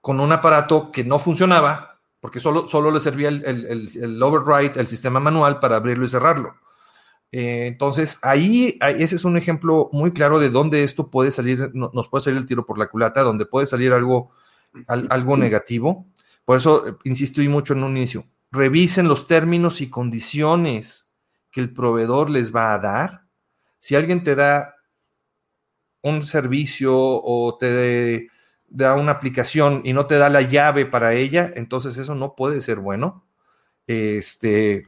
con un aparato que no funcionaba, porque solo, solo le servía el, el, el, override, el sistema manual para abrirlo y cerrarlo. Eh, entonces, ahí, ese es un ejemplo muy claro de dónde esto puede salir, nos puede salir el tiro por la culata, donde puede salir algo, algo negativo. Por eso, eh, insisto y mucho en un inicio, revisen los términos y condiciones que el proveedor les va a dar. Si alguien te da un servicio o te da una aplicación y no te da la llave para ella, entonces eso no puede ser bueno. Este,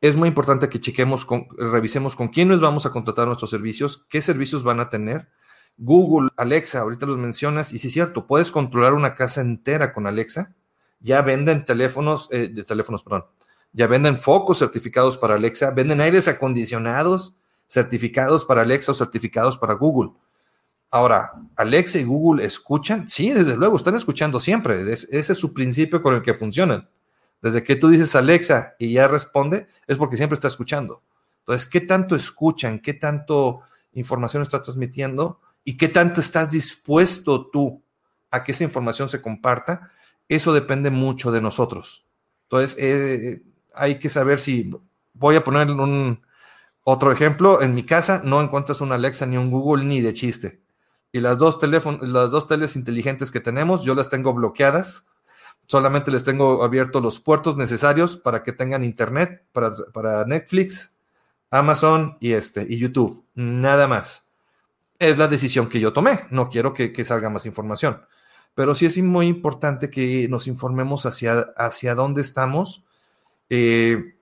es muy importante que chequemos, con, revisemos con quiénes vamos a contratar nuestros servicios, qué servicios van a tener. Google, Alexa, ahorita los mencionas, y sí es cierto, puedes controlar una casa entera con Alexa. Ya venden teléfonos, eh, de teléfonos, perdón, ya venden focos certificados para Alexa, venden aires acondicionados certificados para Alexa o certificados para Google. Ahora, Alexa y Google escuchan, sí, desde luego, están escuchando siempre. ese es su principio con el que funcionan. Desde que tú dices Alexa y ya responde, es porque siempre está escuchando. Entonces, ¿qué tanto escuchan? ¿Qué tanto información estás transmitiendo? ¿Y qué tanto estás dispuesto tú a que esa información se comparta? Eso depende mucho de nosotros. Entonces, eh, hay que saber si, voy a poner un, otro ejemplo, en mi casa no encuentras un Alexa ni un Google ni de chiste. Y las dos teléfonos, las dos teles inteligentes que tenemos, yo las tengo bloqueadas. Solamente les tengo abiertos los puertos necesarios para que tengan internet para, Netflix, Amazon y este y YouTube. Nada más. Es la decisión que yo tomé. No quiero que, salga más información. Pero sí es muy importante que nos informemos hacia, hacia dónde estamos. Eh,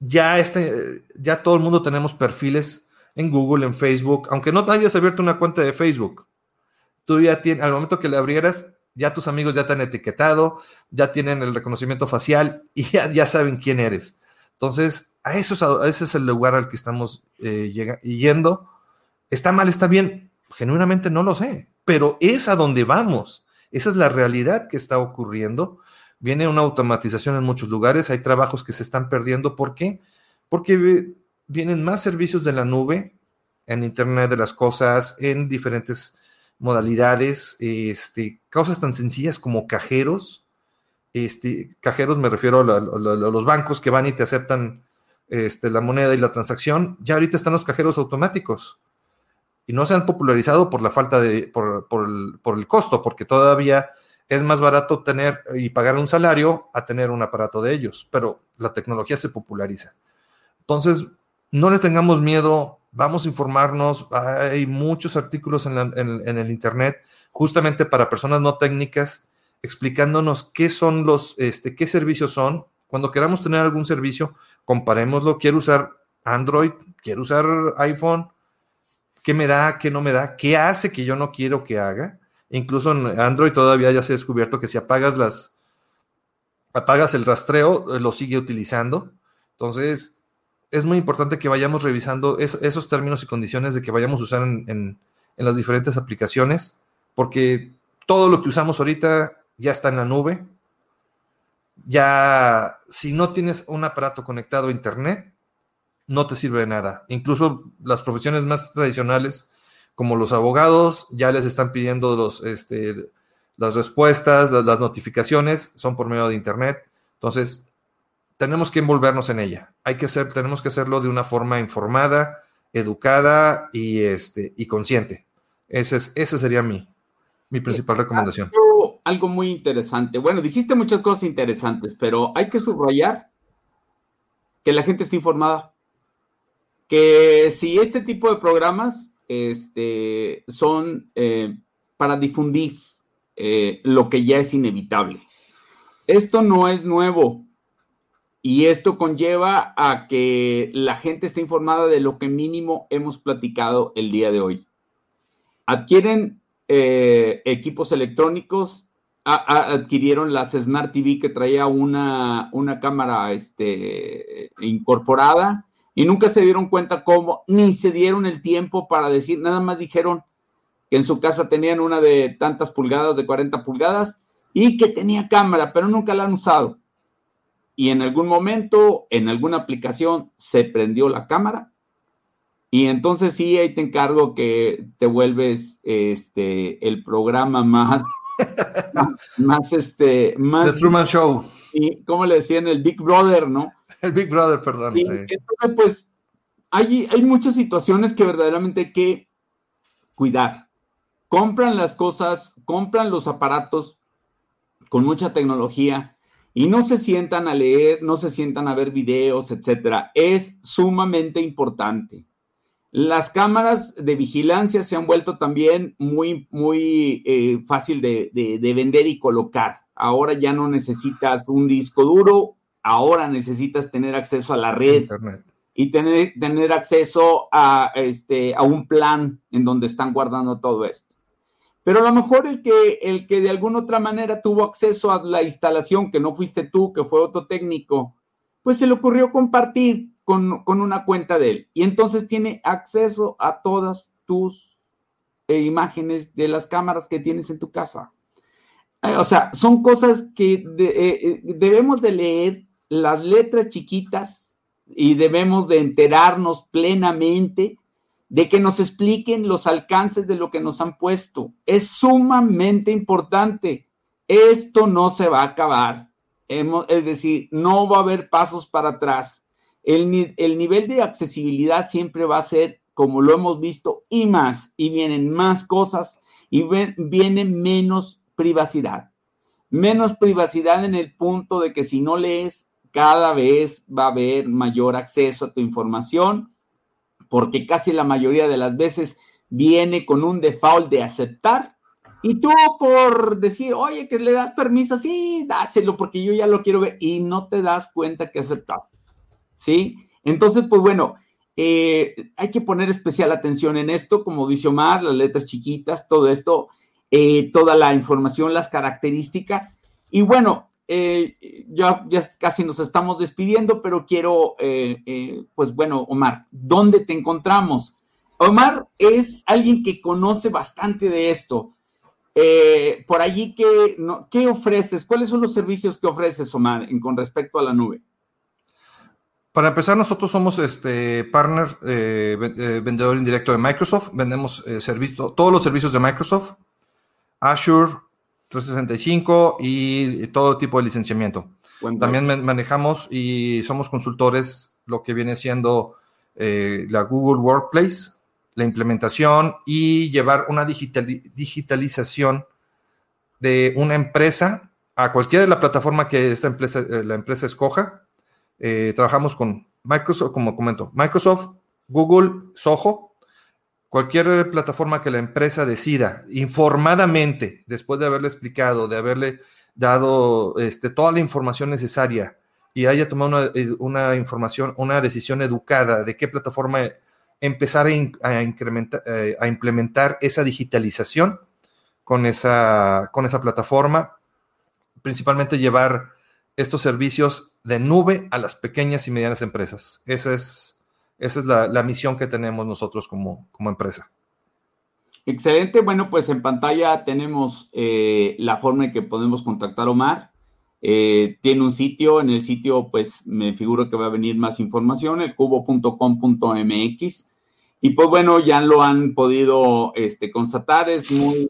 ya, este, ya todo el mundo tenemos perfiles en Google, en Facebook, aunque no hayas abierto una cuenta de Facebook. Tú ya tienes, al momento que le abrieras, ya tus amigos ya te han etiquetado, ya tienen el reconocimiento facial y ya, saben quién eres. Entonces, a eso ese es el lugar al que estamos eh, yendo. ¿Está mal, está bien? Genuinamente no lo sé, pero es a donde vamos. Esa es la realidad que está ocurriendo. Viene una automatización en muchos lugares, hay trabajos que se están perdiendo. ¿Por qué? Porque vienen más servicios de la nube en Internet de las Cosas, en diferentes modalidades, este, cosas tan sencillas como cajeros. Este, cajeros me refiero a, los bancos que van y te aceptan este, la moneda y la transacción. Ya ahorita están los cajeros automáticos y no se han popularizado por la falta de, por, por el costo, porque todavía es más barato tener y pagar un salario a tener un aparato de ellos, pero la tecnología se populariza. Entonces, no les tengamos miedo, vamos a informarnos, hay muchos artículos en, el Internet justamente para personas no técnicas explicándonos qué son los, este, qué servicios son. Cuando queramos tener algún servicio, comparémoslo. Quiero usar Android, quiero usar iPhone, qué me da, qué no me da, qué hace que yo no quiero que haga. Incluso en Android todavía ya se ha descubierto que si apagas las, apagas el rastreo, eh, lo sigue utilizando. Entonces, es muy importante que vayamos revisando esos términos y condiciones de que vayamos a usar en, las diferentes aplicaciones, porque todo lo que usamos ahorita ya está en la nube. Ya, si no tienes un aparato conectado a Internet, no te sirve de nada. Incluso las profesiones más tradicionales, como los abogados, ya les están pidiendo los, este, las respuestas, las notificaciones, son por medio de Internet. Entonces, tenemos que envolvernos en ella. Hay que hacer, tenemos que hacerlo de una forma informada, educada y, este, y consciente. Ese, es, ese sería mi, mi principal recomendación. Algo, algo, muy interesante. Bueno, dijiste muchas cosas interesantes, pero hay que subrayar que la gente esté informada. Que si este tipo de programas este, son eh, para difundir eh, lo que ya es inevitable. Esto no es nuevo. Y esto conlleva a que la gente esté informada de lo que mínimo hemos platicado el día de hoy. Adquieren eh, equipos electrónicos, adquirieron las Smart TV que traía una, una cámara este, incorporada y nunca se dieron cuenta cómo, ni se dieron el tiempo para decir, nada más dijeron que en su casa tenían una de tantas pulgadas, de 40 pulgadas, y que tenía cámara, pero nunca la han usado y en algún momento, en alguna aplicación, se prendió la cámara. Y entonces sí, ahí te encargo que te vuelves este, el programa más, más, este, más... The Truman Show. Y como le decían, el Big Brother, ¿no? El Big Brother, perdón. Entonces, pues, hay, hay muchas situaciones que verdaderamente hay que cuidar. Compran las cosas, compran los aparatos con mucha tecnología, y no se sientan a leer, no se sientan a ver videos, etcétera. Es sumamente importante. Las cámaras de vigilancia se han vuelto también muy, muy eh, fácil de, vender y colocar. Ahora ya no necesitas un disco duro, ahora necesitas tener acceso a la red y tener, tener acceso a, este, a un plan en donde están guardando todo esto. Pero a lo mejor el que, el que de alguna otra manera tuvo acceso a la instalación, que no fuiste tú, que fue otro técnico, pues se le ocurrió compartir con, una cuenta de él. Y entonces tiene acceso a todas tus eh, imágenes de las cámaras que tienes en tu casa. Eh, o sea, son cosas que eh, debemos de leer las letras chiquitas y debemos de enterarnos plenamente de que nos expliquen los alcances de lo que nos han puesto. Es sumamente importante. Esto no se va a acabar. Es decir, no va a haber pasos para atrás. El, el nivel de accesibilidad siempre va a ser como lo hemos visto y más, y vienen más cosas y viene menos privacidad. Menos privacidad en el punto de que si no lees, cada vez va a haber mayor acceso a tu información porque casi la mayoría de las veces viene con un default de aceptar y tú por decir, oye, que le das permiso, sí, dáselo porque yo ya lo quiero ver y no te das cuenta que aceptas, ¿sí? Entonces, pues bueno, eh, hay que poner especial atención en esto, como dice Omar, las letras chiquitas, todo esto, eh, toda la información, las características. Y bueno, eh, ya, casi nos estamos despidiendo, pero quiero, eh, eh, pues bueno, Omar, ¿dónde te encontramos? Omar es alguien que conoce bastante de esto. por allí, ¿qué, ¿qué ofreces? ¿Cuáles son los servicios que ofreces, Omar, con respecto a la nube? Para empezar, nosotros somos este partner vendedor indirecto de Microsoft. Vendemos servicio, todos los servicios de Microsoft, Azure, 365 y todo tipo de licenciamiento. También manejamos y somos consultores lo que viene siendo eh, la Google Workplace, la implementación y llevar una digitalización de una empresa a cualquiera de la plataforma que esta empresa, eh, la empresa escoja. Eh, trabajamos con Microsoft, como comento, Microsoft, Google, Soho cualquier plataforma que la empresa decida informadamente, después de haberle explicado, de haberle dado este, toda la información necesaria y haya tomado una, eh, información, una decisión educada de qué plataforma empezar a, incrementar, eh, a implementar esa digitalización con esa, con esa plataforma, principalmente llevar estos servicios de nube a las pequeñas y medianas empresas. Esa es esa es la, misión que tenemos nosotros como, como empresa. Excelente. Bueno, pues en pantalla tenemos eh, la forma en que podemos contactar a Omar. Eh, tiene un sitio, en el sitio pues me figuro que va a venir más información, el cubo.com.mx. Y pues bueno, ya lo han podido este, constatar, es muy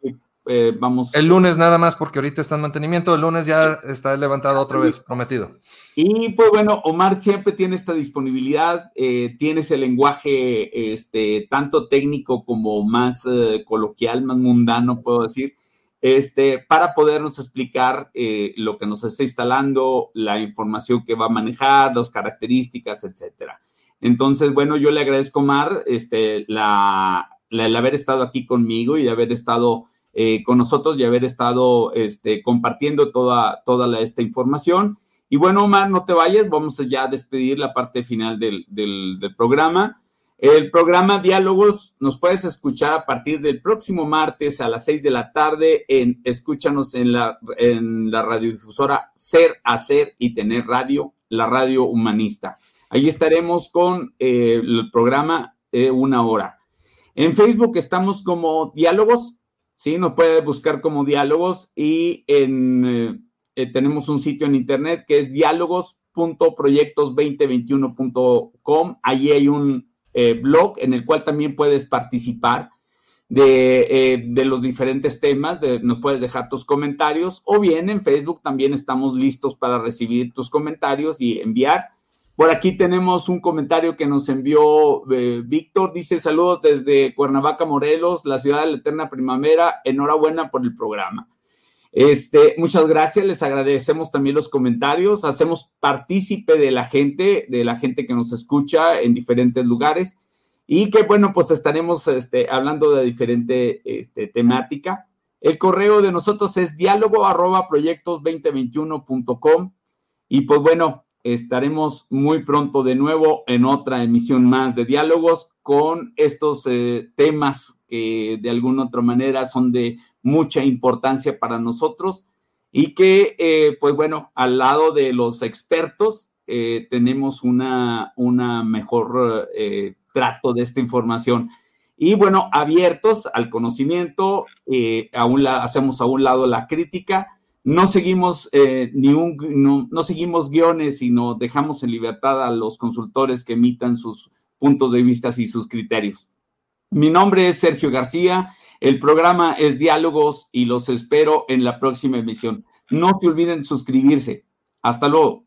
eh, vamos. El lunes nada más, porque ahorita está en mantenimiento. El lunes ya está levantado otra vez, prometido. Y pues bueno, Omar siempre tiene esta disponibilidad, eh, tiene ese lenguaje este, tanto técnico como más eh, coloquial, más mundano, puedo decir, este, para podernos explicar lo que nos está instalando, la información que va a manejar, las características, etcétera. Entonces, bueno, yo le agradezco, Omar, este, la, el haber estado aquí conmigo y de haber estado eh, con nosotros y haber estado este, compartiendo toda, toda esta información. Y bueno, Omar, no te vayas, vamos ya a despedir la parte final del, programa. El programa Diálogos nos puedes escuchar a partir del próximo martes a las seis de la tarde en Escúchanos en la, en la radiodifusora Ser, Hacer y Tener Radio, la radio humanista. Ahí estaremos con eh, el programa Una Hora. En Facebook estamos como Diálogos ¿sí? Nos puede buscar como diálogos y en, eh, eh, tenemos un sitio en internet que es diálogos.proyectos2021.com. Allí hay un eh, blog en el cual también puedes participar de, de los diferentes temas, nos puedes dejar tus comentarios o bien en Facebook también estamos listos para recibir tus comentarios y enviar. Por aquí tenemos un comentario que nos envió eh, Víctor. Dice saludos desde Cuernavaca, Morelos, la ciudad de la eterna primavera. Enhorabuena por el programa. Este, muchas gracias, les agradecemos también los comentarios, hacemos partícipe de la gente, de la gente que nos escucha en diferentes lugares y que bueno, pues estaremos este, hablando de diferente este, temática. El correo de nosotros es diálogo arroba proyectos 2021.com y pues bueno, estaremos muy pronto de nuevo en otra emisión más de diálogos con estos eh, temas que de alguna otra manera son de mucha importancia para nosotros y que, eh, pues bueno, al lado de los expertos eh, tenemos una, una mejor eh, trato de esta información. Y bueno, abiertos al conocimiento, eh, hacemos a un lado la crítica, no seguimos ni un, no, no seguimos guiones, sino dejamos en libertad a los consultores que emitan sus puntos de vista y sus criterios. Mi nombre es Sergio García, el programa es Diálogos y los espero en la próxima emisión. No se olviden suscribirse. Hasta luego.